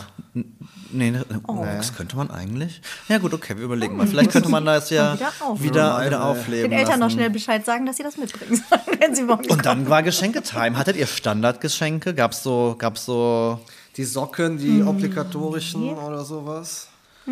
Speaker 2: Nee, ne, oh, das könnte man eigentlich. Ja gut, okay, wir überlegen mal. Vielleicht könnte man das ja
Speaker 1: wieder auf-
Speaker 2: wieder, wieder aufleben
Speaker 1: Den Eltern noch
Speaker 2: lassen.
Speaker 1: schnell Bescheid sagen, dass sie das mitbringen sollen, wenn sie morgen
Speaker 2: Und dann war Geschenketime. Hattet ihr Standardgeschenke? Gab's so, gab's so.
Speaker 3: Die Socken, die obligatorischen oder sowas.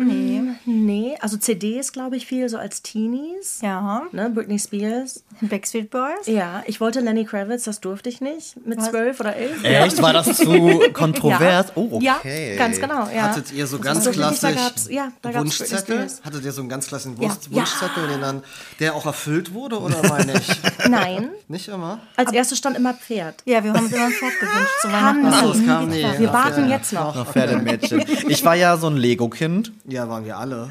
Speaker 1: Nee.
Speaker 4: Nee, also CDs glaube ich viel, so als Teenies.
Speaker 1: Ja.
Speaker 4: Ne, Britney Spears.
Speaker 1: Backstreet Boys.
Speaker 4: Ja, ich wollte Lenny Kravitz, das durfte ich nicht. Mit zwölf oder elf.
Speaker 2: Echt? War das zu kontrovers? Oh, okay.
Speaker 4: Ja, ganz genau. Ja.
Speaker 3: Hattet ihr so ganz
Speaker 4: so da
Speaker 3: klassisch
Speaker 4: gab's- ja, da
Speaker 3: Wunschzettel? Hattet ihr so einen ganz klassischen
Speaker 4: Ja.
Speaker 3: Wunsch Wunschzettel, den dann, der auch erfüllt wurde oder meine ich?
Speaker 4: Nein,
Speaker 3: Nicht immer?
Speaker 4: als erstes stand immer Pferd.
Speaker 1: Ja, wir haben uns immer ein Pferd gewünscht zu Weihnachten.
Speaker 3: es
Speaker 1: nie
Speaker 3: kam nie.
Speaker 4: Wir
Speaker 3: Ja,
Speaker 4: warten
Speaker 3: ja.
Speaker 4: jetzt noch.
Speaker 2: Noch Pferdemädchen. Ich war ja so ein Lego-Kind.
Speaker 3: Ja, waren wir alle.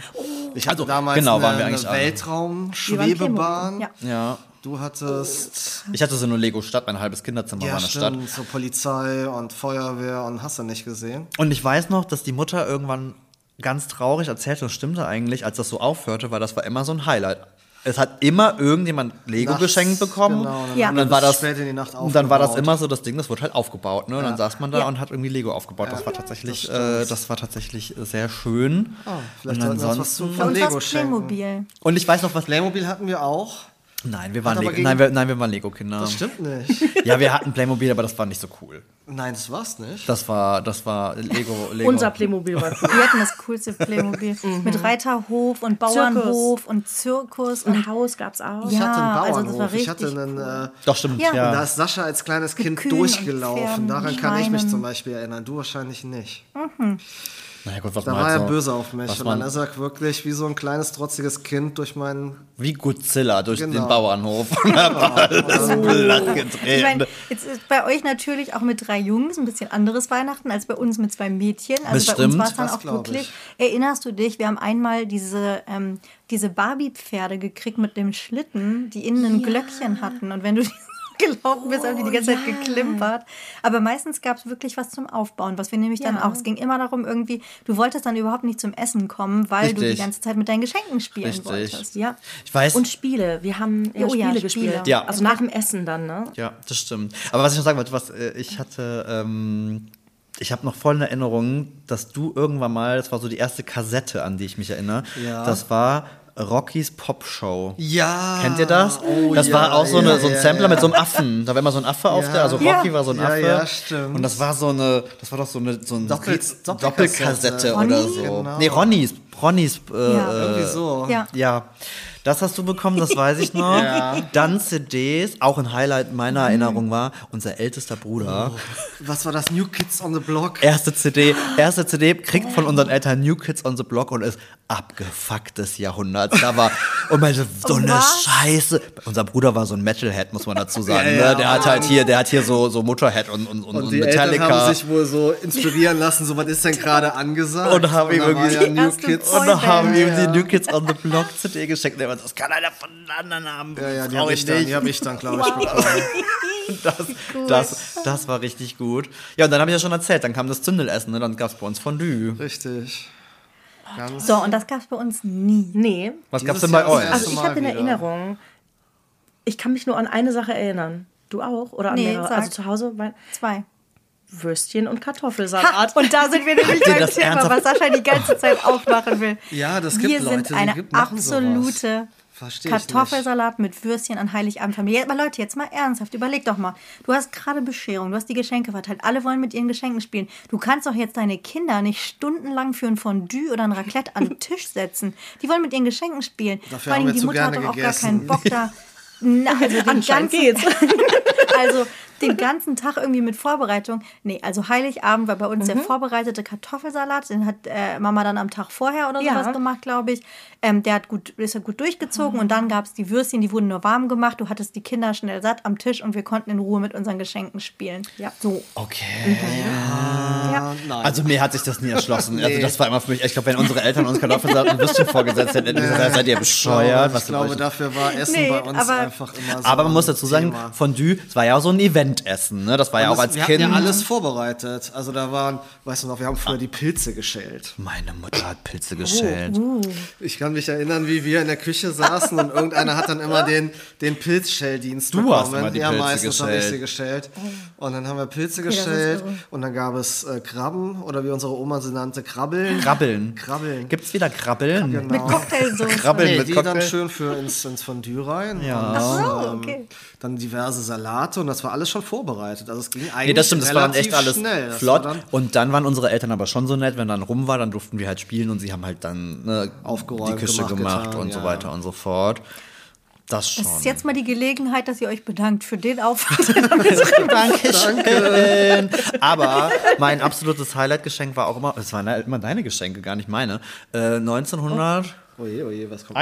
Speaker 3: Ich hatte
Speaker 2: Also,
Speaker 3: damals
Speaker 2: genau,
Speaker 3: eine, eine. Weltraum-Schwebebahn.
Speaker 1: Ja.
Speaker 2: Ja.
Speaker 3: Du hattest
Speaker 2: Ich hatte so eine Lego-Stadt, mein halbes Kinderzimmer war
Speaker 3: ja,
Speaker 2: eine Stadt.
Speaker 3: stimmt, so Polizei und Feuerwehr und hast du nicht gesehen?
Speaker 2: Und ich weiß noch, dass die Mutter irgendwann ganz traurig erzählte, das stimmte eigentlich, als das so aufhörte, weil das war immer so ein Highlight. Es hat immer irgendjemand Lego
Speaker 3: Nachts,
Speaker 2: geschenkt bekommen.
Speaker 3: genau, und dann
Speaker 1: Ja.
Speaker 2: Und dann war das,
Speaker 3: spät in die Nacht
Speaker 2: und dann war das
Speaker 3: aufgebaut.
Speaker 2: immer so das Ding, das wurde halt aufgebaut. Ne? Und dann saß man da
Speaker 1: Ja.
Speaker 2: und hat irgendwie Lego aufgebaut. das war tatsächlich,
Speaker 3: das
Speaker 2: äh, das war tatsächlich sehr schön.
Speaker 3: Vielleicht
Speaker 2: und
Speaker 3: uns was zu
Speaker 2: ansonsten.
Speaker 3: von
Speaker 1: Und
Speaker 3: Lego
Speaker 1: was. Playmobil.
Speaker 2: Und ich weiß noch was.
Speaker 3: Playmobil hatten wir auch.
Speaker 2: Nein, wir waren Lego. Nein, wir, nein, wir waren Lego-Kinder.
Speaker 3: Das stimmt nicht.
Speaker 2: Ja, wir hatten Playmobil, aber das war nicht so cool.
Speaker 3: Nein, das war's nicht.
Speaker 2: Das war, das war Lego. Lego.
Speaker 4: Unser Playmobil war cool.
Speaker 1: Wir hatten das coolste Playmobil. Mit Reiterhof und Bauernhof und Zirkus. Und
Speaker 4: Ein Haus gab's auch.
Speaker 3: Ich hatte einen
Speaker 1: Ja, also
Speaker 3: Bauernhof.
Speaker 1: das war
Speaker 3: ich hatte einen. Äh,
Speaker 2: Doch, stimmt.
Speaker 1: Ja.
Speaker 2: Ja.
Speaker 3: Da ist Sascha als kleines Kind
Speaker 1: und
Speaker 3: durchgelaufen. Daran kann ich mich zum Beispiel erinnern. Du wahrscheinlich nicht.
Speaker 2: Naja, gut, was
Speaker 3: Da
Speaker 2: man
Speaker 3: war
Speaker 2: halt
Speaker 3: er
Speaker 2: so,
Speaker 3: böse auf mich. Und
Speaker 2: man,
Speaker 3: dann ist er wirklich wie so ein kleines, trotziges Kind durch meinen.
Speaker 2: wie Godzilla durch
Speaker 3: Genau.
Speaker 2: den Bauernhof. War alles platt
Speaker 1: ich
Speaker 2: getreten.
Speaker 1: meine, jetzt ist bei euch natürlich auch mit drei Jungs ein bisschen anderes Weihnachten als bei uns mit zwei Mädchen. Also bei uns
Speaker 2: Bestimmt.
Speaker 1: war es dann
Speaker 3: Das
Speaker 1: auch wirklich.
Speaker 3: ich.
Speaker 1: Erinnerst du dich? Wir haben einmal diese, ähm, diese Barbie-Pferde gekriegt mit dem Schlitten, die innen ein Glöckchen hatten. Und wenn du gelaufen bist, haben die die ganze Zeit geklimpert. Aber meistens gab es wirklich was zum Aufbauen, was wir nämlich dann
Speaker 4: Ja.
Speaker 1: auch. Es ging immer darum, irgendwie, du wolltest dann überhaupt nicht zum Essen kommen, weil du die
Speaker 2: Richtig.
Speaker 1: ganze Zeit mit deinen Geschenken spielen
Speaker 2: Richtig.
Speaker 1: wolltest.
Speaker 4: Ja.
Speaker 2: Ich weiß.
Speaker 4: Und Spiele. Wir haben ja,
Speaker 1: Oh ja,
Speaker 4: Spiele
Speaker 1: Spiele.
Speaker 4: gespielt.
Speaker 2: Ja.
Speaker 4: Also nach dem Essen dann, ne?
Speaker 2: Ja, das stimmt. Aber was ich noch sagen wollte, was äh, ich hatte, ähm, ich habe noch voll in Erinnerung, dass du irgendwann mal, das war so die erste Kassette, an die ich mich erinnere,
Speaker 3: Ja.
Speaker 2: das war Rockys Pop Show.
Speaker 3: Ja.
Speaker 2: Kennt ihr das?
Speaker 3: Oh,
Speaker 2: das
Speaker 3: ja,
Speaker 2: war auch so,
Speaker 3: ja,
Speaker 2: eine, so ein
Speaker 3: ja,
Speaker 2: Sampler
Speaker 3: ja.
Speaker 2: mit so einem Affen. Da war immer so ein Affe auf
Speaker 3: Ja.
Speaker 2: der, also
Speaker 1: Ja.
Speaker 2: Rocky war so ein
Speaker 3: Ja,
Speaker 2: Affe.
Speaker 3: ja, stimmt.
Speaker 2: Und das war so eine, das war doch so eine, so ein
Speaker 3: Doppel-
Speaker 2: Doppelkassette,
Speaker 3: Doppelkassette.
Speaker 2: oder so.
Speaker 3: Genau.
Speaker 2: Nee, Ronnys, Ronnys, äh,
Speaker 1: Ja.
Speaker 3: Irgendwie so.
Speaker 1: Ja.
Speaker 2: ja, das hast du bekommen, das weiß ich noch.
Speaker 3: Ja.
Speaker 2: Dann CDs, auch ein Highlight meiner Erinnerung war, unser ältester Bruder,
Speaker 3: Was war das? New Kids on the Block?
Speaker 2: erste CD, erste CD, kriegt von unseren Eltern New Kids on the Block und ist abgefuckt des Jahrhunderts. Da war, und meinte, so eine
Speaker 1: Was?
Speaker 2: Scheiße. Unser Bruder war so ein Metalhead, muss man dazu sagen.
Speaker 3: Ja, ja.
Speaker 2: ne? Der hat halt hier, der hat hier so, so Motorhead und, und, und,
Speaker 3: Und
Speaker 2: und
Speaker 3: die Eltern
Speaker 2: Metallica.
Speaker 3: haben sich wohl so inspirieren lassen, so was ist denn gerade angesagt?
Speaker 2: Und haben ihm irgendwie-
Speaker 3: ja New Kids.
Speaker 2: Und haben ihm
Speaker 3: Ja.
Speaker 2: die New Kids on the Block CD geschenkt. Der war, Das kann einer von den anderen haben.
Speaker 3: Ja, ja, die habe ich, dann- die hab ich dann, glaube ich, bekommen.
Speaker 2: Das, das, das war richtig gut. Ja, und dann habe ich ja schon erzählt, dann kam das Zündelessen, ne? dann gab es bei uns Fondue.
Speaker 3: Richtig. Ganz
Speaker 1: So, und das gab es bei uns nie.
Speaker 4: Nee.
Speaker 2: Was
Speaker 3: Dieses
Speaker 2: gab's denn bei euch?
Speaker 4: Also ich habe in. Erinnerung, ich kann mich nur an eine Sache erinnern. Du auch? Oder an
Speaker 1: Nee,
Speaker 4: mehrere?
Speaker 1: sag.
Speaker 4: Also zu Hause
Speaker 1: Zwei.
Speaker 4: Würstchen und
Speaker 1: Ha,
Speaker 4: Kartoffelsalat.
Speaker 1: und da sind wir nämlich beim
Speaker 2: das
Speaker 1: Thema,
Speaker 2: ernsthaft-
Speaker 1: was Sascha die ganze Zeit aufmachen will.
Speaker 3: Ja, das
Speaker 1: wir
Speaker 3: gibt Leute,
Speaker 1: sind
Speaker 3: die
Speaker 1: eine
Speaker 3: gibt-
Speaker 1: absolute Kartoffelsalat mit Würstchen an Heiligabendfamilie. Aber Leute, jetzt mal ernsthaft, überleg doch mal. Du hast gerade Bescherung, du hast die Geschenke verteilt, alle wollen mit ihren Geschenken spielen. Du kannst doch jetzt deine Kinder nicht stundenlang für ein Fondue oder ein Raclette an den Tisch setzen. Die wollen mit ihren Geschenken spielen.
Speaker 3: Dafür
Speaker 1: Vor allem
Speaker 3: haben wir
Speaker 1: die
Speaker 3: zu
Speaker 1: Mutter hat doch auch gar
Speaker 3: gegessen.
Speaker 1: keinen Bock da. Na, also den ganzen,
Speaker 4: geht's.
Speaker 1: also den ganzen Tag irgendwie mit Vorbereitung. Nee, also Heiligabend war bei uns
Speaker 4: Mhm.
Speaker 1: der vorbereitete Kartoffelsalat. Den hat äh, Mama dann am Tag vorher oder
Speaker 4: Ja.
Speaker 1: sowas gemacht, glaube ich. Ähm, der hat gut, ist ja gut durchgezogen. Und dann gab es die Würstchen, die wurden nur warm gemacht. Du hattest die Kinder schnell satt am Tisch und wir konnten in Ruhe mit unseren Geschenken spielen.
Speaker 4: Ja.
Speaker 1: So.
Speaker 2: Okay.
Speaker 1: Ja.
Speaker 3: Nein.
Speaker 2: Also mir hat sich das nie erschlossen. Also das war immer für mich, ich glaube, wenn unsere Eltern uns Kartoffelsalat und Würstchen vorgesetzt hätten, hätten wir gesagt, seid ihr bescheuert?
Speaker 3: ich
Speaker 2: Was
Speaker 3: glaube,
Speaker 2: euch-
Speaker 3: dafür war Essen
Speaker 1: Nee,
Speaker 3: bei uns
Speaker 1: aber-
Speaker 3: einfach immer so
Speaker 2: Aber man muss dazu sagen,
Speaker 3: Thema.
Speaker 2: Fondue, es war ja auch so ein Event Eventessen. Ne? Das war ja auch als
Speaker 3: wir
Speaker 2: Kind.
Speaker 3: hatten ja alles vorbereitet. Also da waren, weißt du noch, wir haben früher die Pilze geschält.
Speaker 2: Meine Mutter hat Pilze geschält.
Speaker 3: Ich kann mich erinnern, wie wir in der Küche saßen und irgendeiner hat dann immer den, den Pilzschelldienst
Speaker 2: Du
Speaker 3: bekommen.
Speaker 2: hast immer die
Speaker 3: ja,
Speaker 2: Pilze
Speaker 3: meistens habe ich
Speaker 2: geschält.
Speaker 3: sie gestellt. Und dann haben wir Pilze
Speaker 1: ist
Speaker 3: geschält und dann gab es äh, Krabben oder wie unsere Oma sie nannte, Krabbeln.
Speaker 2: Krabbeln.
Speaker 3: Krabbeln.
Speaker 2: Gibt's wieder Krabbeln?
Speaker 3: Genau.
Speaker 1: Mit Cocktailsoße.
Speaker 2: Krabbeln
Speaker 3: Nee,
Speaker 2: mit
Speaker 3: die
Speaker 2: Cocktail.
Speaker 3: dann schön für ins, ins Fondue rein.
Speaker 2: Ja.
Speaker 3: Und, ähm,
Speaker 1: okay.
Speaker 3: Dann diverse Salate und das war alles schon vorbereitet. Also es ging eigentlich
Speaker 2: Nee, das stimmt, das war dann
Speaker 3: relativ
Speaker 2: echt alles
Speaker 3: schnell.
Speaker 2: Flott.
Speaker 3: dann
Speaker 2: Und dann waren unsere Eltern aber schon so nett, wenn dann rum war, dann durften wir halt spielen und sie haben halt dann ne,
Speaker 3: Aufgeräumt,
Speaker 2: die Küche
Speaker 3: gemacht,
Speaker 2: gemacht,
Speaker 3: getan,
Speaker 2: und so
Speaker 3: ja.
Speaker 2: weiter und so fort. Das schon.
Speaker 1: Das ist jetzt mal die Gelegenheit, dass ihr euch bedankt für den Aufwand.
Speaker 2: Dankeschön. Aber mein absolutes Highlight-Geschenk war auch immer, es waren ja immer deine Geschenke, gar nicht meine. Äh, 1991
Speaker 3: Oje, oje, was kommt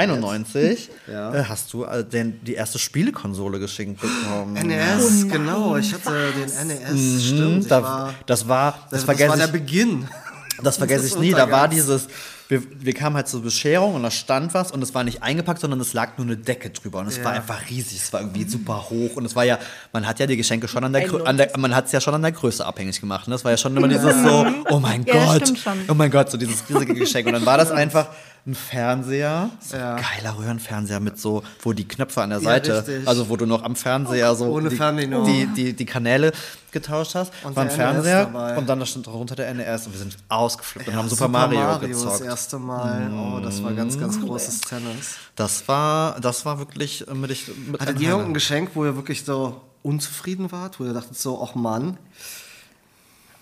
Speaker 3: jetzt? Ja.
Speaker 2: äh, hast du äh, den, die erste Spielekonsole geschenkt bekommen.
Speaker 3: NES, genau. Ich hatte den NES, stimmt. Ich
Speaker 2: Da,
Speaker 3: war,
Speaker 2: das war, das,
Speaker 3: das, das war der
Speaker 2: ich,
Speaker 3: Beginn.
Speaker 2: das vergesse ich nie. Da war dieses, wir, wir kamen halt zur Bescherung und da stand was und es war nicht eingepackt, sondern es lag nur eine Decke drüber und es war
Speaker 3: Ja.
Speaker 2: einfach riesig, es war irgendwie super hoch und es war ja, man hat ja die Geschenke schon an der, an der man hat es ja schon an der Größe abhängig gemacht. Ne? Das war ja schon immer dieses so, oh mein
Speaker 1: Ja,
Speaker 2: Gott,
Speaker 1: stimmt
Speaker 2: oh mein Gott, so dieses riesige Geschenk und dann war das einfach ein Fernseher, so
Speaker 3: Ja.
Speaker 2: ein geiler Röhrenfernseher mit so, wo die Knöpfe an der
Speaker 3: Ja,
Speaker 2: Seite,
Speaker 3: richtig.
Speaker 2: also wo du noch am Fernseher so
Speaker 3: Ohne
Speaker 2: die, die, die, die Kanäle getauscht hast,
Speaker 3: Und
Speaker 2: war ein
Speaker 3: der
Speaker 2: Fernseher und dann da stand darunter der NES und wir sind ausgeflippt und haben Super,
Speaker 3: Super
Speaker 2: Mario,
Speaker 3: das
Speaker 2: gezockt. Mhm.
Speaker 3: erste Mal. Oh, das war ganz, ganz großes Tennis.
Speaker 2: Das war, das war wirklich äh, mit, ich, mit
Speaker 3: Hattet ihr irgendein. Geschenk, wo ihr wirklich so unzufrieden wart? Wo ihr dachtet so, ach Mann.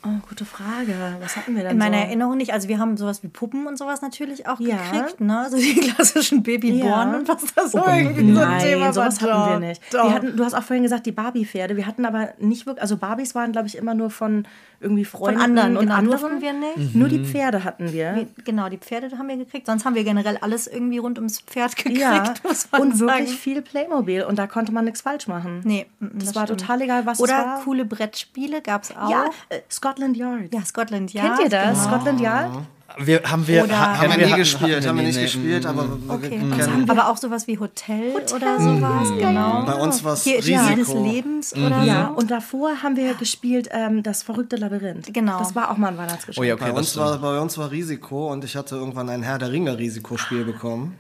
Speaker 4: Oh, gute Frage. Was hatten wir denn
Speaker 1: In meiner
Speaker 4: so?
Speaker 1: Erinnerung nicht. Also wir haben sowas wie Puppen und sowas natürlich auch
Speaker 4: Ja.
Speaker 1: gekriegt, ne? Also die klassischen Babyborn
Speaker 4: Ja.
Speaker 1: und was das so
Speaker 4: Oh,
Speaker 1: irgendwie so ein
Speaker 4: Nein,
Speaker 1: Thema
Speaker 4: sowas
Speaker 1: war.
Speaker 4: hatten wir nicht. Wir hatten, du hast auch vorhin gesagt, die Barbie-Pferde. Wir hatten aber nicht wirklich, also Barbies waren, glaube ich, immer nur von irgendwie Freunden
Speaker 1: anderen,
Speaker 4: und
Speaker 1: genau,
Speaker 4: anderen.
Speaker 1: durften wir nicht.
Speaker 4: Nur die Pferde hatten wir.
Speaker 1: Genau, die Pferde haben wir gekriegt. Sonst haben wir generell alles irgendwie rund ums Pferd gekriegt,
Speaker 4: Ja,
Speaker 1: muss man
Speaker 4: und
Speaker 1: sagen.
Speaker 4: wirklich viel Playmobil und da konnte man nichts falsch machen.
Speaker 1: Nee, mm,
Speaker 4: das,
Speaker 1: das
Speaker 4: war
Speaker 1: stimmt.
Speaker 4: total egal, was
Speaker 1: Oder
Speaker 4: es war.
Speaker 1: coole Brettspiele gab es auch.
Speaker 4: Ja, äh, Scotland Yard.
Speaker 1: Ja, Scotland Yard.
Speaker 4: Kennt ihr das?
Speaker 1: Genau.
Speaker 4: Scotland Yard?
Speaker 2: Wir, haben wir,
Speaker 1: Oder-
Speaker 2: ha-
Speaker 3: Haben wir nie gespielt,
Speaker 2: hatten
Speaker 3: haben wir nicht
Speaker 2: nee,
Speaker 3: gespielt, aber wir
Speaker 1: Okay.
Speaker 3: kennen.
Speaker 1: Aber auch sowas wie Hotel, oder sowas, genau.
Speaker 3: Bei uns war es
Speaker 1: Hier, Tier des
Speaker 3: Risiko.
Speaker 1: Lebens oder
Speaker 4: Ja,
Speaker 1: so.
Speaker 4: und davor haben wir gespielt ähm, das verrückte Labyrinth.
Speaker 1: Genau.
Speaker 4: Das war auch mal ein Weihnachtsgeschenk.
Speaker 2: Oh ja, okay,
Speaker 3: Bei uns, war, bei uns war Risiko und ich hatte irgendwann ein Herr der Ringe Risikospiel bekommen.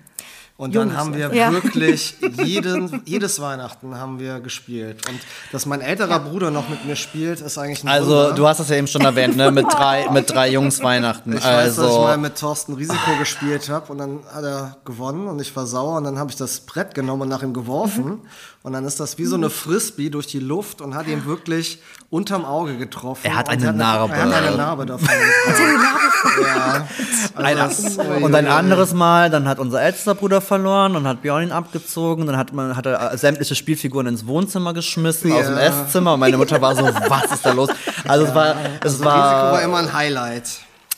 Speaker 3: Und dann
Speaker 4: Jungs,
Speaker 3: haben wir
Speaker 1: ja.
Speaker 3: wirklich jeden, jedes Weihnachten haben wir gespielt. Und dass mein älterer Bruder noch mit mir spielt, ist eigentlich ein
Speaker 2: Also,
Speaker 3: Wunder.
Speaker 2: du hast das ja eben schon erwähnt, ne? Mit drei, mit drei Jungs Weihnachten.
Speaker 3: Ich weiß, dass ich
Speaker 2: also,
Speaker 3: mal mit Thorsten Risiko gespielt habe und dann hat er gewonnen und ich war sauer und dann habe ich das Brett genommen und nach ihm geworfen und dann ist das wie so eine Frisbee durch die Luft und hat ihn wirklich unterm Auge getroffen.
Speaker 2: Er hat eine Narbe.
Speaker 3: Er hat eine Narbe davon. ja.
Speaker 2: ein,
Speaker 3: Also das-
Speaker 2: und ein anderes Mal, dann hat unser ältester Bruder verloren und hat Björn ihn abgezogen. Dann hat man hat er sämtliche Spielfiguren ins Wohnzimmer geschmissen, aus dem
Speaker 3: Ja.
Speaker 2: Esszimmer. Und meine Mutter war so, was ist da los? Also es war, es
Speaker 3: Also Risiko war
Speaker 2: war,
Speaker 3: immer ein Highlight.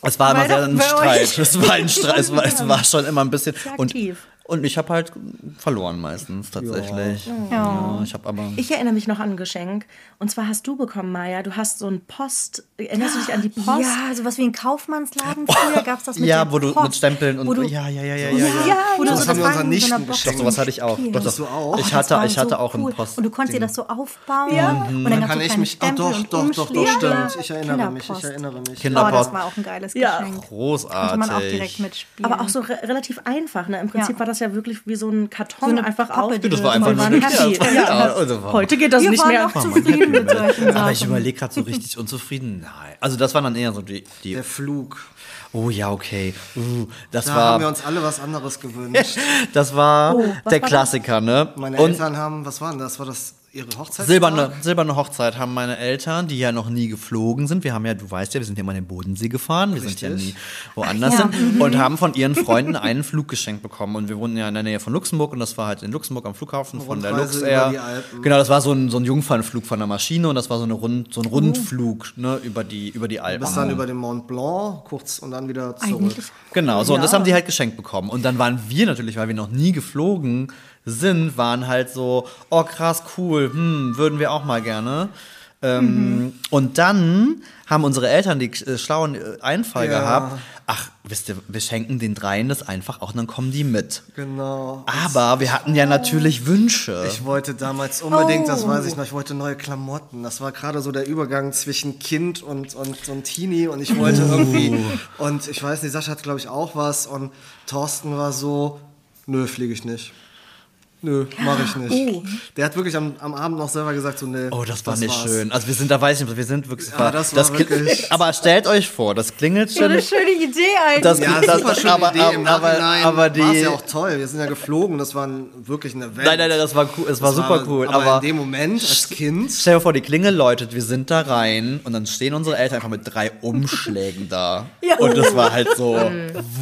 Speaker 2: es war immer sehr ein Streit. Es war ein Streit. Es war, es war schon immer ein bisschen. Und,
Speaker 4: aktiv.
Speaker 2: Und ich habe halt verloren meistens tatsächlich. Ja, ich habe aber.
Speaker 4: Ich erinnere mich noch an ein Geschenk. Und zwar hast du bekommen, Maya. Du hast so ein Post. Erinnerst du dich an die Post?
Speaker 1: Ja, sowas wie ein Kaufmannsladen früher gab es das mit
Speaker 2: ja, wo du
Speaker 1: Post,
Speaker 2: mit Stempeln und
Speaker 1: wo du,
Speaker 2: ja, ja, ja, ja, ja.
Speaker 1: Ja,
Speaker 2: ja.
Speaker 1: wo du
Speaker 3: Das
Speaker 1: so
Speaker 3: haben wir unseren Nichten geschenkt.
Speaker 2: Doch, sowas hatte ich auch. Doch, doch.
Speaker 3: du auch?
Speaker 2: Ich
Speaker 1: Das
Speaker 2: hatte, ich hatte
Speaker 1: so
Speaker 2: auch
Speaker 1: cool.
Speaker 2: einen Post.
Speaker 1: Und du konntest dir das so aufbauen. Und dann
Speaker 3: Dann kann ich mich.
Speaker 1: Stempel
Speaker 3: doch,
Speaker 1: und
Speaker 3: doch, doch, doch,
Speaker 1: Umschläge.
Speaker 3: stimmt. Ich erinnere mich, ich erinnere mich.
Speaker 1: Oh,
Speaker 2: Kinderpost.
Speaker 1: das war auch ein geiles
Speaker 4: Ja.
Speaker 1: Geschenk.
Speaker 2: Großartig.
Speaker 1: Konnte man auch direkt mitspielen.
Speaker 4: Aber auch so re relativ einfach. Ne? Im Prinzip
Speaker 1: Ja.
Speaker 4: war das ja wirklich wie so ein Karton
Speaker 1: So
Speaker 4: einfach auf.
Speaker 2: das war einfach nur
Speaker 1: war happy.
Speaker 2: ja,
Speaker 1: Ja.
Speaker 2: also war-
Speaker 4: Heute geht das
Speaker 1: Wir
Speaker 4: nicht
Speaker 1: waren
Speaker 4: mehr.
Speaker 1: auch zufrieden mit solchen
Speaker 2: Aber ich überlege gerade so richtig unzufrieden. Nein. Also das waren dann eher so die. die
Speaker 3: Der Flug.
Speaker 2: oh ja, okay. Uh, das
Speaker 3: Da haben wir
Speaker 2: war.
Speaker 3: uns alle was anderes gewünscht.
Speaker 2: Das war
Speaker 4: Oh,
Speaker 2: der
Speaker 4: war
Speaker 2: Klassiker, ne?
Speaker 3: Meine
Speaker 2: Und
Speaker 3: Eltern haben, was war denn das? War das ihre Hochzeit?
Speaker 2: silberne, silberne Hochzeit haben meine Eltern, die ja noch nie geflogen sind. Wir haben ja, du weißt ja, wir sind ja immer in den Bodensee gefahren. Wir sind ja
Speaker 3: Richtig.
Speaker 2: nie woanders
Speaker 1: Ach ja.
Speaker 2: hin. Und haben von ihren Freunden einen Flug geschenkt bekommen. Und wir wohnen ja in der Nähe von Luxemburg und das war halt in Luxemburg am Flughafen von der Luxair. Genau, das war so ein, so ein Jungfernflug von der Maschine und das war so, eine Rund, so ein Rundflug ne, über, die, über die Alpen.
Speaker 3: Bis dann über den Mont Blanc, kurz und dann wieder zurück.
Speaker 1: Eigentlich
Speaker 2: Genau, so, und das haben die halt geschenkt bekommen. Und dann waren wir natürlich, weil wir noch nie geflogen sind, waren halt so, oh krass, cool, hm, würden wir auch mal gerne. Ähm, Und dann haben unsere Eltern die äh, schlauen äh, Einfall
Speaker 3: Ja.
Speaker 2: gehabt. Ach, wisst ihr, wir schenken den dreien das einfach auch und dann kommen die mit.
Speaker 3: Genau.
Speaker 2: Aber wir hatten ja natürlich Wünsche.
Speaker 3: Ich wollte damals unbedingt, das
Speaker 1: Oh.
Speaker 3: weiß ich noch, ich wollte neue Klamotten. Das war gerade so der Übergang zwischen Kind und, und, und Teenie und ich wollte irgendwie, und ich weiß nicht, Sascha hat glaube ich auch was und Thorsten war so, nö, fliege ich nicht. Nö, mache ich nicht. Der hat wirklich am, am Abend noch selber gesagt, so, nee.
Speaker 2: Oh, das war nicht
Speaker 3: war's.
Speaker 2: schön. Also wir sind, da weiß ich nicht, wir sind wirklich.
Speaker 3: Ja, das war
Speaker 2: kli-
Speaker 3: wirklich-
Speaker 2: Aber stellt euch vor, das klingelt schon.
Speaker 1: eine schöne Idee eigentlich.
Speaker 2: Das,
Speaker 3: Ja,
Speaker 2: das,
Speaker 3: super schöne
Speaker 2: aber,
Speaker 3: Idee. Im
Speaker 2: aber,
Speaker 3: Nachhinein
Speaker 2: aber die.
Speaker 3: war es ja auch toll. Wir sind ja geflogen. Das war wirklich eine Welt.
Speaker 2: nein, nein, nein, das war cool. Es war
Speaker 3: Das
Speaker 2: super cool.
Speaker 3: Aber,
Speaker 2: Aber,
Speaker 3: in dem Moment als Kind.
Speaker 2: stell dir vor, die Klingel läutet, wir sind da rein und dann stehen unsere Eltern einfach mit drei Umschlägen da.
Speaker 1: Ja.
Speaker 2: Und es war halt so,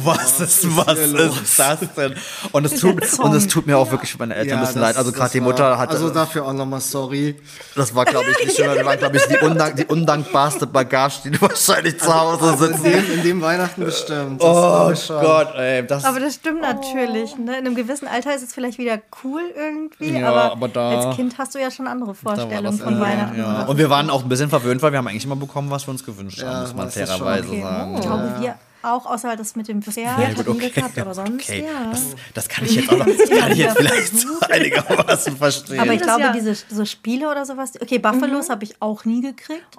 Speaker 2: was ist, was ist das denn? Und es tut, und es tut mir auch wirklich für meine Eltern ein bisschen
Speaker 3: das-
Speaker 2: leid. Also gerade
Speaker 3: das
Speaker 2: die Mutter hatte.
Speaker 3: Also dafür auch nochmal sorry.
Speaker 2: Das war, glaube ich, nicht weil Wir waren, glaube ich, die, undank die undankbarste Bagage, die du wahrscheinlich zu Hause
Speaker 3: In
Speaker 2: sitzen.
Speaker 3: dem, in dem Weihnachten bestimmt. Das
Speaker 2: Oh. Gott, ey. Das,
Speaker 1: Aber das stimmt natürlich. Ne? In einem gewissen Alter ist es vielleicht wieder cool irgendwie,
Speaker 2: Ja,
Speaker 1: aber,
Speaker 2: aber da-
Speaker 1: als Kind hast du ja schon andere Vorstellungen von
Speaker 2: irgendwie,
Speaker 1: Weihnachten.
Speaker 2: Ja. Und wir waren auch ein bisschen verwöhnt, weil wir haben eigentlich immer bekommen, was wir uns gewünscht haben,
Speaker 3: Ja,
Speaker 2: muss man fairerweise
Speaker 1: Okay.
Speaker 2: sagen.
Speaker 1: Ich glaube, wir auch, außer halt das mit dem Pferd.
Speaker 2: Ja, gut, okay.
Speaker 4: gehabt, aber sonst,
Speaker 2: okay.
Speaker 4: ja.
Speaker 2: Das, das kann ich jetzt auch noch, das kann ich jetzt vielleicht so einigermaßen verstehen.
Speaker 1: Aber ich glaube,
Speaker 4: ja.
Speaker 1: diese so Spiele oder sowas. Okay, Buffalos habe ich auch nie gekriegt.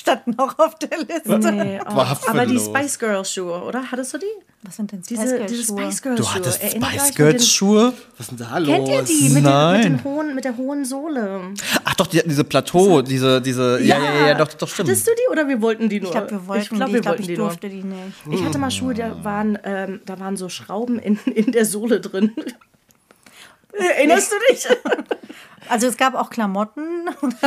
Speaker 1: Standen auch auf der Liste.
Speaker 4: Nee, oh. Aber die Spice Girls Schuhe, oder? Hattest du die?
Speaker 1: Was sind denn Spice
Speaker 4: Diese,
Speaker 1: Girls
Speaker 4: diese
Speaker 1: Schuhe?
Speaker 4: Spice Girls
Speaker 2: du
Speaker 4: Schuhe.
Speaker 2: hattest
Speaker 4: Erinnert ihr
Speaker 2: Spice Girls Schuhe?
Speaker 3: Was ist denn da los?
Speaker 4: Kennt ihr die? Mit, den, mit,
Speaker 2: Nein.
Speaker 4: den hohen, mit der hohen Sohle.
Speaker 2: Ach doch, die hatten diese Plateau, diese, diese, ja, ja, ja, ja, doch, doch, stimmt.
Speaker 4: Hattest du die oder wir wollten die nur?
Speaker 1: Ich glaube, wir wollten
Speaker 4: ich glaub,
Speaker 1: die. Ich glaube,
Speaker 4: wollten
Speaker 1: ich
Speaker 4: die
Speaker 1: durfte die nicht.
Speaker 4: Ich hatte mal Schuhe, da waren, ähm, da waren so Schrauben in, in der Sohle drin. Erinnerst du dich?
Speaker 1: Also es gab auch Klamotten.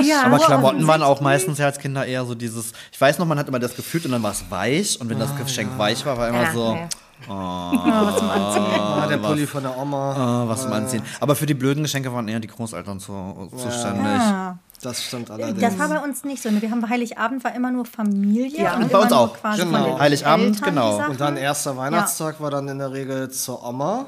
Speaker 4: Ja.
Speaker 2: Aber Klamotten waren auch meistens ja als Kinder eher so dieses, ich weiß noch, man hat immer das gefühlt und dann war es weich und wenn das Geschenk weich war, war immer
Speaker 4: Ja,
Speaker 2: so,
Speaker 4: nee.
Speaker 1: was zum Anziehen.
Speaker 3: Ah, der Pulli von der Oma.
Speaker 2: ah, was zum Anziehen. Aber für die blöden Geschenke waren eher die Großeltern zu, zuständig.
Speaker 1: Ah.
Speaker 3: Das stimmt allerdings.
Speaker 1: Das war bei uns nicht so. Wir haben Heiligabend war immer nur Familie.
Speaker 4: Ja,
Speaker 1: und
Speaker 2: bei uns auch.
Speaker 1: Quasi
Speaker 3: Genau.
Speaker 2: Heiligabend,
Speaker 1: Eltern
Speaker 2: genau.
Speaker 3: Und dann erster Weihnachtstag war dann in der Regel zur Oma.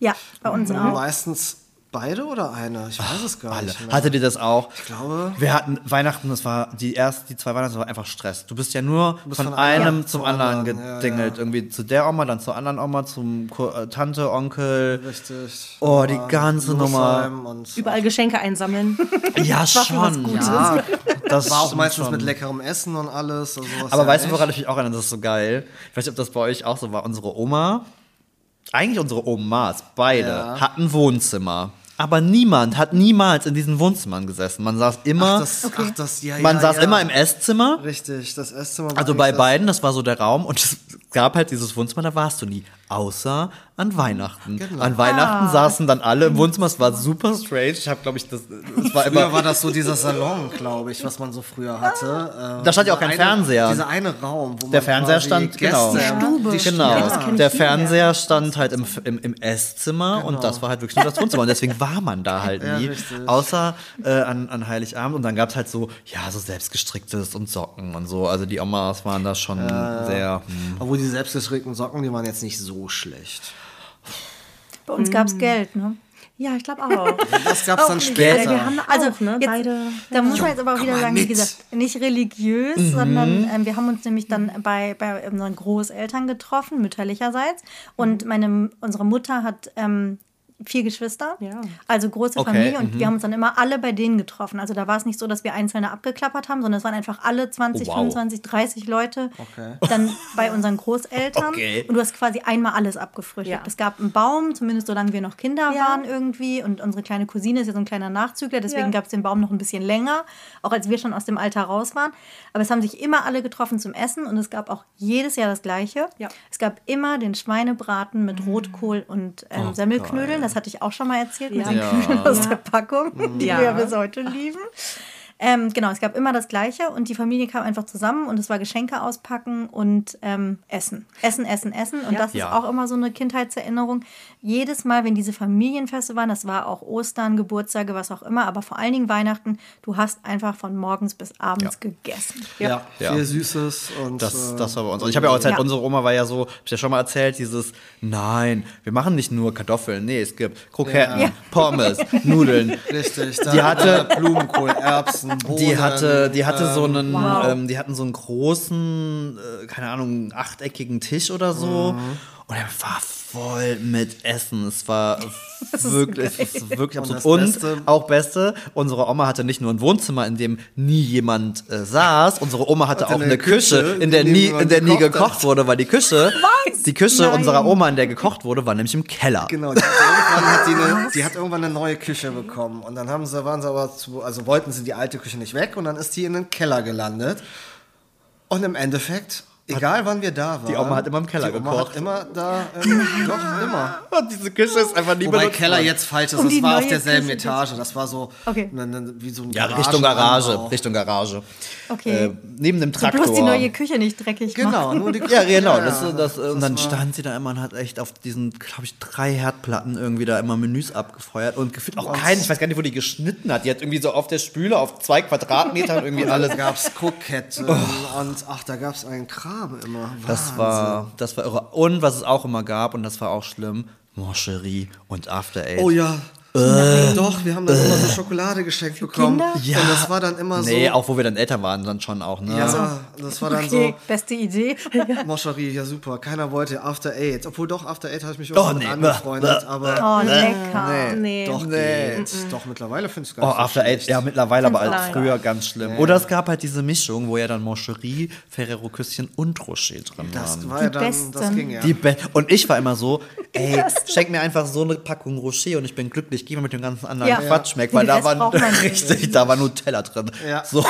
Speaker 1: Ja, bei uns auch.
Speaker 3: Meistens beide oder eine? Ich weiß es gar
Speaker 2: Alle.
Speaker 3: nicht. Mehr.
Speaker 2: Hattet ihr das auch? Ich
Speaker 3: glaube-
Speaker 2: Wir hatten Weihnachten, das war die erst, die zwei Weihnachten, das war einfach Stress. Du bist ja nur
Speaker 3: bist
Speaker 2: von,
Speaker 3: von
Speaker 2: einem
Speaker 3: einem
Speaker 2: zum anderen
Speaker 3: anderen, ja,
Speaker 2: gedingelt. Irgendwie zu der Oma, dann zur anderen Oma, zum Ko äh, Tante, Onkel.
Speaker 3: Richtig.
Speaker 2: Oh, die ganze
Speaker 3: Und
Speaker 4: Überall Geschenke einsammeln.
Speaker 2: Ja, schon. Ja, das
Speaker 3: war auch meistens
Speaker 2: schon.
Speaker 3: mit leckerem Essen und alles. Also
Speaker 2: Aber
Speaker 3: ja
Speaker 2: weißt du, woran ich mich auch erinnere? Das ist so geil. Ich weiß nicht, ob das bei euch auch so war. Unsere Oma, eigentlich unsere Omas, beide,
Speaker 3: Ja.
Speaker 2: hatten Wohnzimmer. Aber niemand hat niemals in diesen Wohnzimmern gesessen. Man saß immer,
Speaker 3: Ach, das, ach, das, ja,
Speaker 2: man
Speaker 3: ja,
Speaker 2: saß
Speaker 3: ja.
Speaker 2: immer im Esszimmer.
Speaker 3: Richtig, das Esszimmer war
Speaker 2: Also bei
Speaker 3: das-
Speaker 2: beiden, das war so der Raum und es gab halt dieses Wohnzimmer, da warst du nie. Außer an Weihnachten.
Speaker 3: Genau.
Speaker 2: An Weihnachten saßen dann alle im Wohnzimmer. Es war super strange. Ich habe, glaube ich, das, es war
Speaker 3: Früher
Speaker 2: immer.
Speaker 3: war das so dieser Salon, glaube ich, was man so früher hatte. Ähm,
Speaker 2: Da stand ja auch kein
Speaker 3: eine,
Speaker 2: Fernseher.
Speaker 3: Dieser eine Raum, wo
Speaker 2: Der
Speaker 3: man
Speaker 2: Fernseher stand, genau.
Speaker 3: Gäste-
Speaker 1: Stube.
Speaker 3: Die
Speaker 2: Genau,
Speaker 3: Ja.
Speaker 4: kenn ich
Speaker 2: der Fernseher stand halt im, im, im Esszimmer und das war halt wirklich nur das Wohnzimmer und deswegen war man da halt
Speaker 3: Ja,
Speaker 2: nie,
Speaker 3: richtig.
Speaker 2: außer äh, an, an Heiligabend und dann gab es halt so, ja, so selbstgestricktes und Socken und so, also die Omas waren da schon sehr, hm.
Speaker 3: Die selbstgestrickten Socken, die waren jetzt nicht so schlecht.
Speaker 1: Bei uns gab es Geld, ne?
Speaker 4: Ja, ich glaube auch.
Speaker 3: Das gab es dann
Speaker 4: Ja,
Speaker 3: später.
Speaker 4: wir haben
Speaker 1: Also,
Speaker 4: auch, ne?
Speaker 1: jetzt-
Speaker 4: Beide.
Speaker 1: Da muss man jetzt aber auch wieder sagen, wie gesagt, nicht religiös, sondern ähm, wir haben uns nämlich dann bei, bei unseren Großeltern getroffen, mütterlicherseits. Und meine, unsere Mutter hat ähm, vier Geschwister,
Speaker 4: Ja.
Speaker 1: also große
Speaker 2: Okay,
Speaker 1: Familie. Und wir haben uns dann immer alle bei denen getroffen. Also da war es nicht so, dass wir Einzelne abgeklappert haben, sondern es waren einfach alle 20,
Speaker 2: Oh, wow.
Speaker 1: 25, 30 Leute
Speaker 3: Okay.
Speaker 1: dann bei unseren Großeltern.
Speaker 2: Okay.
Speaker 1: Und du hast quasi einmal alles abgefrühstückt.
Speaker 4: Ja.
Speaker 1: Es gab einen Baum, zumindest solange wir noch Kinder
Speaker 4: Ja.
Speaker 1: waren irgendwie. Und unsere kleine Cousine ist ja so ein kleiner Nachzügler, deswegen
Speaker 4: Ja.
Speaker 1: gab es den Baum noch ein bisschen länger, auch als wir schon aus dem Alter raus waren. Aber es haben sich immer alle getroffen zum Essen und es gab auch jedes Jahr das Gleiche.
Speaker 4: Ja.
Speaker 1: Es gab immer den Schweinebraten mit
Speaker 4: Mm.
Speaker 1: Rotkohl und
Speaker 2: Oh,
Speaker 1: ähm, Semmelknödeln. Das hatte ich auch schon mal erzählt mit
Speaker 4: Ja.
Speaker 1: den
Speaker 2: Ja.
Speaker 1: Knödeln aus der Packung, die
Speaker 4: Ja.
Speaker 1: wir bis heute lieben. Ähm, genau, es gab immer das Gleiche und die Familie kam einfach zusammen und es war Geschenke auspacken und ähm, Essen. Essen, Essen, Essen. Und
Speaker 4: Ja.
Speaker 1: das ist
Speaker 2: Ja.
Speaker 1: auch immer so eine Kindheitserinnerung. Jedes Mal, wenn diese Familienfeste waren, das war auch Ostern, Geburtstage, was auch immer, aber vor allen Dingen Weihnachten, du hast einfach von morgens bis abends gegessen.
Speaker 3: Ja,
Speaker 2: Ja.
Speaker 3: viel Süßes und
Speaker 2: Das,
Speaker 3: äh,
Speaker 2: das war bei uns. Und ich habe ja auch erzählt,
Speaker 1: Ja.
Speaker 2: unsere Oma war ja so, hab ich ja schon mal erzählt, dieses, nein, wir machen nicht nur Kartoffeln, nee, es gibt Kroketten,
Speaker 3: Ja.
Speaker 2: Pommes, Nudeln.
Speaker 3: richtig.
Speaker 2: Die hatte-
Speaker 3: Blumenkohl, Erbsen. Bohnen.
Speaker 2: Die hatte, die hatte so
Speaker 3: ähm,
Speaker 2: einen,
Speaker 1: Wow.
Speaker 2: ähm, die hatten so einen großen, äh, keine Ahnung, achteckigen Tisch oder so.
Speaker 3: Mhm.
Speaker 2: Und er war voll mit Essen. Es war wirklich, es ist wirklich absurd.
Speaker 3: das
Speaker 2: Und
Speaker 3: Beste-
Speaker 2: auch Beste, unsere Oma hatte nicht nur ein Wohnzimmer, in dem nie jemand äh, saß. Unsere Oma hatte
Speaker 3: Hatte
Speaker 2: auch
Speaker 3: eine
Speaker 2: eine Küche,
Speaker 3: Küche,
Speaker 2: in der nie, in der nie
Speaker 3: gekocht
Speaker 2: gekocht
Speaker 3: hat.
Speaker 2: wurde, weil die Küche, die Küche
Speaker 1: Nein.
Speaker 2: unserer Oma, in der gekocht wurde, war nämlich im Keller.
Speaker 3: Genau, die hat, irgendwann hat die, eine, die hat irgendwann eine neue Küche bekommen. Und dann haben sie, waren sie aber zu, also wollten sie die alte Küche nicht weg und dann ist die in den Keller gelandet. Und im Endeffekt, egal wann wir da waren.
Speaker 2: Die Oma hat immer im Keller
Speaker 3: die Oma
Speaker 2: gekocht.
Speaker 3: Hat immer da, ähm, doch, immer.
Speaker 2: Und diese Küche ist einfach nie
Speaker 3: Wobei
Speaker 2: benutzt
Speaker 3: Keller jetzt falsch ist, das war auf derselben
Speaker 1: Küche
Speaker 3: Etage. Das war so
Speaker 1: Okay.
Speaker 3: ne, ne, wie so ein
Speaker 2: Ja, Richtung Garage. Richtung Garage.
Speaker 1: Okay.
Speaker 2: Äh, neben dem
Speaker 1: So
Speaker 2: Traktor.
Speaker 1: bloß die neue Küche nicht dreckig
Speaker 3: Genau,
Speaker 1: machen.
Speaker 3: nur die
Speaker 2: Ja, genau.
Speaker 3: Ja,
Speaker 2: Das, das, und dann stand sie da immer und hat echt auf diesen, glaube ich, drei Herdplatten irgendwie da immer Menüs abgefeuert und gefühlt auch keinen, ich weiß gar nicht, wo die geschnitten hat. Die hat irgendwie so auf der Spüle auf zwei Quadratmetern irgendwie alles.
Speaker 3: Da gab es Kroketten und ach, da gab es einen Kram immer.
Speaker 2: Das
Speaker 3: Wahnsinn.
Speaker 2: war, das war irre. Und was es auch immer gab, und das war auch schlimm, Moncherie und After Eight.
Speaker 3: Oh ja. Doch, wir haben dann immer so Schokolade geschenkt bekommen.
Speaker 1: Kinder?
Speaker 2: Ja.
Speaker 3: Und das war dann immer so.
Speaker 2: Nee, auch wo wir dann älter waren, dann schon auch, ne?
Speaker 3: Ja, das war dann
Speaker 1: Okay, beste Idee.
Speaker 3: so, Moscherie, ja super. Keiner wollte After Eight. Obwohl doch, After Eight habe ich mich
Speaker 2: Oh,
Speaker 3: auch mit
Speaker 2: nee.
Speaker 3: angefreundet,
Speaker 2: Bäh,
Speaker 3: aber
Speaker 1: Oh, lecker.
Speaker 4: Nee.
Speaker 3: doch
Speaker 2: Nee.
Speaker 3: Doch, mittlerweile finde ich es
Speaker 2: Oh,
Speaker 3: gar nicht so
Speaker 2: After Eight, ja, mittlerweile, aber als früher ganz schlimm. Oder es gab halt diese Mischung, wo ja dann Moncherie, Ferrero Küsschen und Rocher drin
Speaker 3: Das
Speaker 2: waren.
Speaker 3: war ja
Speaker 1: Die
Speaker 3: dann, das
Speaker 1: Besten.
Speaker 3: ging ja.
Speaker 2: Die Be und ich war immer so, ey, schenk mir einfach so eine Packung Rocher und ich bin glücklich, gib mir mit dem ganzen anderen
Speaker 1: Ja.
Speaker 2: Quatsch schmeckt,
Speaker 1: Den
Speaker 2: weil da war richtig, da war Nutella drin.
Speaker 3: Ja.
Speaker 2: So,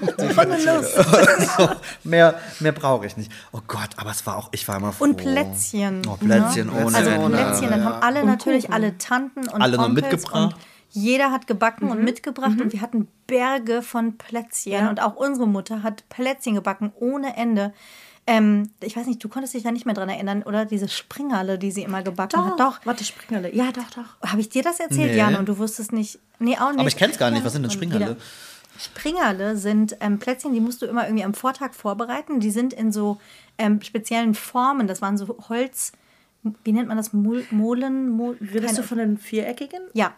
Speaker 1: Lust.
Speaker 2: so mehr, mehr brauche ich nicht. Oh Gott, aber es war auch, ich war immer froh.
Speaker 1: Und Plätzchen.
Speaker 2: Oh, Plätzchen
Speaker 1: ne?
Speaker 2: ohne
Speaker 1: Also
Speaker 2: Ende.
Speaker 1: Plätzchen, dann haben alle natürlich, alle Tanten und
Speaker 2: Alle noch
Speaker 1: Onkels
Speaker 2: mitgebracht.
Speaker 1: Und jeder hat gebacken
Speaker 4: Mhm.
Speaker 1: und mitgebracht und wir hatten Berge von Plätzchen. Und auch unsere Mutter hat Plätzchen gebacken ohne Ende. Ähm, ich weiß nicht, du konntest dich da nicht mehr dran erinnern, oder? Diese Springerle, die sie immer gebacken hat. Doch.
Speaker 4: Warte, Springerle. Ja, doch, doch.
Speaker 1: Habe ich dir das erzählt,
Speaker 2: Nee.
Speaker 1: Jana? Und du wusstest nicht. Nee, auch nicht.
Speaker 2: Aber ich kenn's gar nicht. Was sind denn Springerle?
Speaker 1: wieder. Springerle sind ähm, Plätzchen, die musst du immer irgendwie am Vortag vorbereiten. Die sind in so ähm, speziellen Formen. Das waren so Holz. Wie nennt man das? Mol Molen? Mol
Speaker 4: Redest du von den viereckigen?
Speaker 1: ja,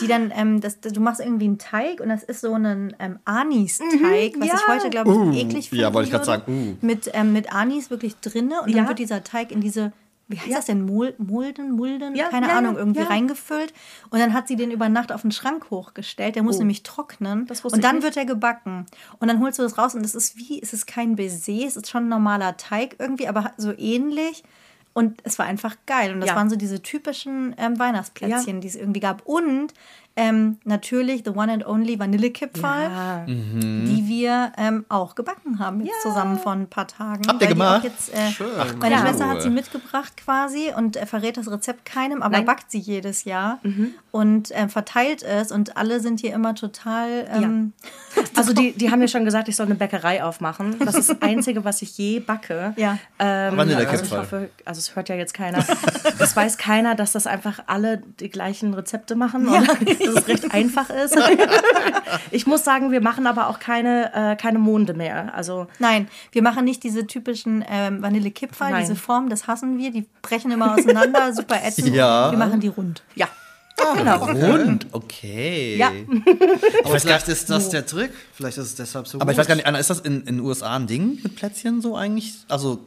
Speaker 1: die dann, ähm, das, du machst irgendwie einen Teig und das ist so ein ähm, Anis-Teig, was
Speaker 4: ja.
Speaker 1: ich heute, glaube ich, eklig finde.
Speaker 2: ja, wollte ich grad sagen,
Speaker 1: Mit, ähm, mit Anis wirklich drinne und
Speaker 4: Ja.
Speaker 1: dann wird dieser Teig in diese, wie heißt das denn, Mol Mulden, Mulden?
Speaker 4: Ja,
Speaker 1: Keine
Speaker 4: ja,
Speaker 1: Ahnung,
Speaker 4: ja,
Speaker 1: irgendwie
Speaker 4: ja.
Speaker 1: reingefüllt. Und dann hat sie den über Nacht auf den Schrank hochgestellt. Der muss nämlich trocknen.
Speaker 4: Oh. Das wusste
Speaker 1: und dann wird er gebacken. Und dann holst du das raus und es ist wie, es ist kein Baiser, es ist schon ein normaler Teig irgendwie, aber so ähnlich. Und es war einfach geil. Und das
Speaker 4: Ja.
Speaker 1: waren so diese typischen ähm, Weihnachtsplätzchen, die es irgendwie gab. Und ähm, natürlich the one and only Vanillekipferl,
Speaker 4: Ja.
Speaker 1: die wir ähm, auch gebacken haben jetzt zusammen vor ein paar Tagen.
Speaker 2: Habt ihr gemacht?
Speaker 1: Jetzt, äh,
Speaker 3: Schön.
Speaker 1: meine
Speaker 2: cool.
Speaker 1: Schwester hat sie mitgebracht quasi und äh, verrät das Rezept keinem, aber
Speaker 4: Nein.
Speaker 1: backt sie jedes Jahr und äh, verteilt es. Und alle sind hier immer total. Ähm,
Speaker 4: Also die, die haben mir schon gesagt, ich soll eine Bäckerei aufmachen. Das ist das Einzige, was ich je backe.
Speaker 1: Ja.
Speaker 4: Ähm,
Speaker 2: Vanillekipferl.
Speaker 4: also ich hoffe, also es hört ja jetzt keiner. Es weiß keiner, dass das einfach alle die gleichen Rezepte machen und dass es recht einfach ist. Ich muss sagen, wir machen aber auch keine, äh, keine Monde mehr. Also
Speaker 1: Nein, wir machen nicht diese typischen ähm, Vanillekipferl, diese Form, das hassen wir. Die brechen immer auseinander, super ätzend.
Speaker 2: Ja.
Speaker 1: Wir machen die rund.
Speaker 4: ja, genau.
Speaker 2: Rund, okay.
Speaker 4: Ja.
Speaker 3: Aber vielleicht ist das der Trick. Vielleicht ist es deshalb so
Speaker 2: Aber ich
Speaker 3: gut.
Speaker 2: weiß gar nicht, Anna, ist das in den USA ein Ding mit Plätzchen so eigentlich? Also,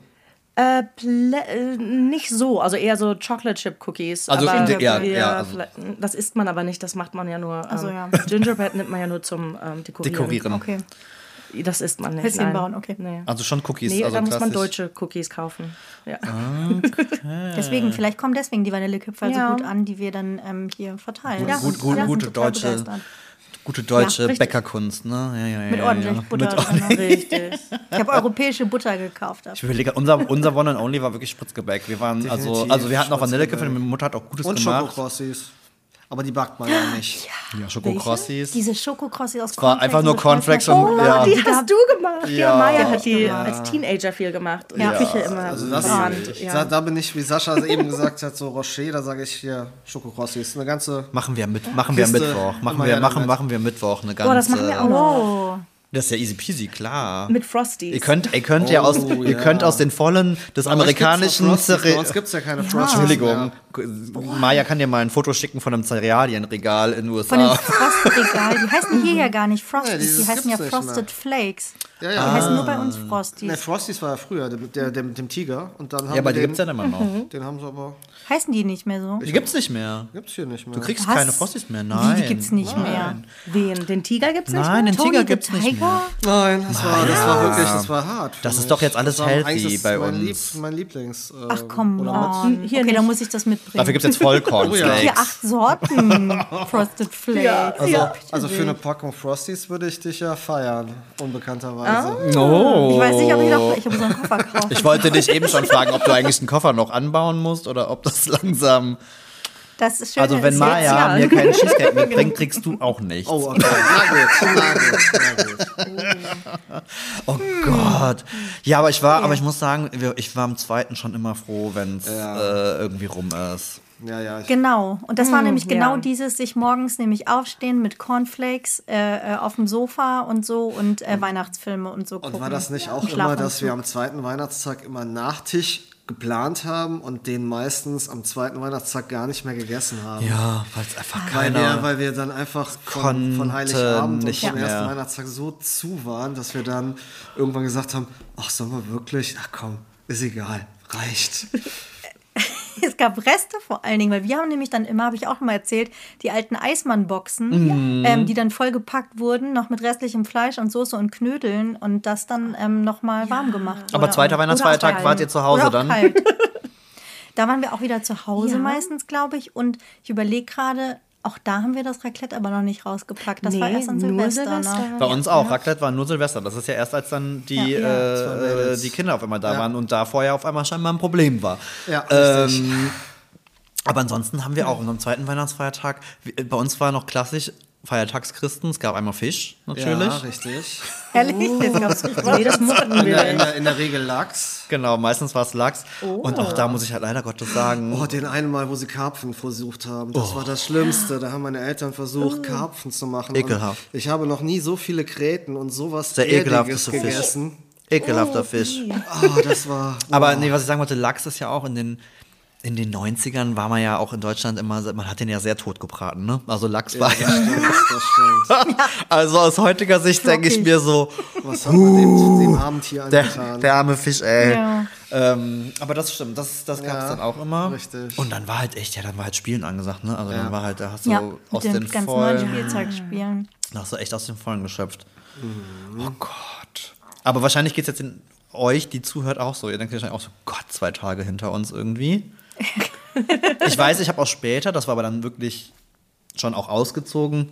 Speaker 4: Äh, äh, nicht so, also eher so Chocolate Chip Cookies.
Speaker 2: Also
Speaker 4: aber
Speaker 2: Gingerbread, ja, ja, also-
Speaker 4: das isst man aber nicht, das macht man ja nur. Ähm,
Speaker 1: so, ja.
Speaker 4: Gingerbread nimmt man ja nur zum ähm, Dekorieren.
Speaker 2: dekorieren.
Speaker 1: Okay.
Speaker 4: Das isst man nicht.
Speaker 1: Häschen
Speaker 4: nein.
Speaker 1: bauen, okay.
Speaker 4: Nee,
Speaker 2: Also schon Cookies.
Speaker 4: nee
Speaker 2: also
Speaker 4: da muss man deutsche Cookies kaufen. Ja.
Speaker 1: Deswegen, vielleicht kommen deswegen die Vanillekipferl
Speaker 4: Ja.
Speaker 1: so gut an, die wir dann ähm, hier verteilen.
Speaker 2: Ja. Gut, gut,
Speaker 1: sind
Speaker 2: gute deutsche-
Speaker 1: begeistert.
Speaker 2: Gute deutsche
Speaker 4: Ja.
Speaker 2: Bäckerkunst, ne? Ja, ja, ja,
Speaker 1: Mit ordentlich
Speaker 2: ja.
Speaker 1: Butter
Speaker 2: Mit
Speaker 1: drin.
Speaker 4: Richtig.
Speaker 1: Ich habe europäische Butter gekauft.
Speaker 2: Ich überlege, unser, unser One and Only war wirklich Spritzgebäck. Wir waren, also,
Speaker 3: Definitiv
Speaker 2: also wir hatten auch. Vanillekipferl, meine Mutter hat auch Gutes
Speaker 3: Und
Speaker 2: gemacht.
Speaker 3: Schokokrossis. Aber die backt man ja nicht.
Speaker 2: Ja, Schokokrossis.
Speaker 1: Diese Schokokrossi aus
Speaker 2: war einfach nur Cornflakes und- ja.
Speaker 1: Schokolade.
Speaker 4: Die hast du gemacht. Ja,
Speaker 2: Ja.
Speaker 4: Maya hat die
Speaker 1: Ja.
Speaker 4: als Teenager viel gemacht und
Speaker 1: Ja.
Speaker 4: die Küche immer
Speaker 3: Also das,
Speaker 4: verbrannt.
Speaker 3: da, da bin ich, wie Sascha eben gesagt hat, so Rocher, da sage ich hier Schokokrossis. Eine ganze
Speaker 2: Machen wir mit, machen wir Mittwoch. Machen wir, machen,
Speaker 3: damit.
Speaker 2: machen wir Mittwoch eine ganze.
Speaker 4: Boah, das machen wir auch noch.
Speaker 1: Oh.
Speaker 2: Das ist ja easy peasy, klar.
Speaker 4: Mit Frosties.
Speaker 2: Ihr könnt, ihr könnt ja aus,
Speaker 3: Oh,
Speaker 2: ihr
Speaker 3: ja.
Speaker 2: könnt aus den vollen des
Speaker 3: Aber
Speaker 2: amerikanischen
Speaker 3: noch Frosties,
Speaker 2: Cere-
Speaker 3: Bei uns gibt es ja keine Frosties.
Speaker 2: Entschuldigung,
Speaker 3: mehr.
Speaker 2: Maja kann dir mal ein Foto schicken von einem Cerealienregal in den USA.
Speaker 1: Von dem Frostregal. Die heißen hier ja gar nicht Frosties,
Speaker 3: dieses
Speaker 1: die heißen ja Frosted Flakes.
Speaker 3: Ja,
Speaker 1: Die
Speaker 3: ja.
Speaker 1: heißen nur bei uns Frosties.
Speaker 3: Ne, Frosties war ja früher, der, der, der mit dem Tiger. Und dann haben
Speaker 2: ja, aber die
Speaker 3: den,
Speaker 2: gibt's ja immer noch.
Speaker 3: den haben sie aber.
Speaker 1: Heißen die nicht mehr so?
Speaker 2: Die gibt's nicht mehr.
Speaker 3: Gibt's hier nicht mehr.
Speaker 2: Du kriegst
Speaker 1: Was?
Speaker 2: keine Frosties mehr. Nein.
Speaker 1: Wie, die gibt's nicht mehr?
Speaker 4: Wen? Den Tiger gibt's nicht
Speaker 2: Nein,
Speaker 4: mehr?
Speaker 2: den
Speaker 1: Tony
Speaker 2: Tiger
Speaker 1: the
Speaker 2: gibt's nicht mehr.
Speaker 1: Tiger?
Speaker 3: Nein, das war, das war wirklich, das war hart.
Speaker 2: Das ist
Speaker 3: mich.
Speaker 2: doch jetzt alles healthy bei
Speaker 3: mein
Speaker 2: uns.
Speaker 3: Lieb, mein Lieblings. Äh,
Speaker 1: Ach komm,
Speaker 3: oder
Speaker 1: on.
Speaker 4: Hier
Speaker 1: okay, dann muss ich das mitbringen.
Speaker 2: Dafür gibt's jetzt Vollkornflakes.
Speaker 1: Hier acht Sorten Frosted Flakes.
Speaker 3: Also,
Speaker 4: Ja,
Speaker 3: also für eine Packung Frosties würde ich dich ja feiern, unbekannterweise.
Speaker 2: Oh.
Speaker 1: Ich weiß nicht, ob ich noch ich habe so einen Koffer kaufen.
Speaker 2: Ich wollte dich eben schon fragen, ob du eigentlich den Koffer noch anbauen musst oder ob das langsam.
Speaker 1: Das ist schön.
Speaker 2: Also wenn
Speaker 1: ist
Speaker 2: Maya
Speaker 1: jetzt, ja.
Speaker 2: mir keinen Cheesecake mitbringt, kriegst du auch nichts.
Speaker 3: Oh, okay. Na gut, na gut, na gut.
Speaker 2: Oh Gott. Ja, aber ich war, aber ich muss sagen, wir- ich war am zweiten schon immer froh, wenn es
Speaker 3: Ja.
Speaker 2: äh, irgendwie rum ist.
Speaker 3: Ja, ja.
Speaker 1: Genau. Und das war nämlich
Speaker 4: ja.
Speaker 1: genau dieses, sich morgens nämlich aufstehen mit Cornflakes äh, äh, auf dem Sofa und so und äh, Weihnachtsfilme und so gucken.
Speaker 3: und war das nicht auch
Speaker 1: Im
Speaker 3: immer, dass wir am zweiten Weihnachtstag immer Nachtisch geplant haben und den meistens am zweiten Weihnachtstag gar nicht mehr gegessen haben?
Speaker 2: Ja, weil es einfach
Speaker 3: Weil wir,
Speaker 2: keiner.
Speaker 3: weil wir dann einfach von, von Heiligabend und
Speaker 2: nicht
Speaker 3: vom ersten
Speaker 2: mehr.
Speaker 3: Weihnachtstag so zu waren, dass wir dann irgendwann gesagt haben, ach, sollen wir wirklich? Ach komm, ist egal, reicht.
Speaker 1: Es gab Reste vor allen Dingen, weil wir haben nämlich dann immer, habe ich auch noch mal erzählt, die alten Eismann-Boxen,
Speaker 2: Mhm.
Speaker 1: ähm, die dann voll gepackt wurden, noch mit restlichem Fleisch und Soße und Knödeln und das dann ähm, noch mal warm gemacht
Speaker 2: aber zweiter Weihnachtsfeiertag wart ihr zu Hause dann?
Speaker 1: Kalt. Da waren wir auch wieder zu Hause
Speaker 4: Ja.
Speaker 1: meistens, glaube ich. Und ich überlege gerade, auch da haben wir das Raclette aber noch nicht rausgepackt. Das war
Speaker 4: Nee,
Speaker 1: erst an
Speaker 4: nur
Speaker 1: Silvester.
Speaker 4: Silvester.
Speaker 1: Ne?
Speaker 2: Bei uns auch. Raclette war nur Silvester. Das ist ja erst, als dann die,
Speaker 1: Ja,
Speaker 3: ja.
Speaker 2: Äh,
Speaker 3: Mädels.
Speaker 2: die Kinder auf einmal da
Speaker 3: Ja.
Speaker 2: waren und da vorher auf einmal scheinbar ein Problem war.
Speaker 3: Ja,
Speaker 2: ähm, aber ansonsten haben wir auch am zweiten Weihnachtsfeiertag, bei uns war noch klassisch Feiertagschristen. Es gab einmal Fisch, natürlich.
Speaker 3: Ja, richtig.
Speaker 1: Ehrlich? Jetzt gab's nicht was.
Speaker 4: Nee, das
Speaker 3: In
Speaker 4: wir
Speaker 3: der, in, der, in der Regel Lachs.
Speaker 2: Genau, meistens war es Lachs. Und auch da muss ich halt leider Gottes sagen,
Speaker 3: Oh, den einen Mal, wo sie Karpfen versucht haben. Das war das Schlimmste. Da haben meine Eltern versucht, Karpfen zu machen. Und
Speaker 2: Ekelhaft.
Speaker 3: Ich habe noch nie so viele Gräten und sowas
Speaker 2: der
Speaker 3: Erdiges
Speaker 2: ekelhafteste Fisch.
Speaker 3: gegessen.
Speaker 2: Ekelhafter Fisch.
Speaker 3: Oh, das war.
Speaker 2: Aber nee, was ich sagen wollte, Lachs ist ja auch in den, in den 90ern war man ja auch in Deutschland immer, man hat den ja sehr tot gebraten, ne? Also Lachs war
Speaker 3: Das
Speaker 2: ja.
Speaker 3: stimmt, das stimmt.
Speaker 2: Also aus heutiger Sicht denke ich mir so,
Speaker 3: Was hat man dem, dem armen Tier
Speaker 2: der,
Speaker 3: angetan?
Speaker 2: der arme Fisch, ey.
Speaker 1: Ja.
Speaker 2: Ähm, aber das stimmt, das, das gab es
Speaker 3: Ja,
Speaker 2: dann auch immer.
Speaker 3: richtig.
Speaker 2: Und dann war halt echt, ja, dann war halt Spielen angesagt, ne? Also
Speaker 3: Ja.
Speaker 2: dann war halt, da hast du
Speaker 1: Ja,
Speaker 2: aus den
Speaker 1: den ganz neuen
Speaker 2: vollen,
Speaker 1: Spielzeugspielen.
Speaker 2: da hast du echt aus den vollen geschöpft.
Speaker 3: Mhm.
Speaker 2: Oh Gott. Aber wahrscheinlich geht es jetzt in euch, die zuhört, auch so. Ihr denkt wahrscheinlich auch so, Gott, zwei Tage hinter uns irgendwie. ich weiß, ich habe auch später, das war aber dann wirklich schon auch ausgezogen,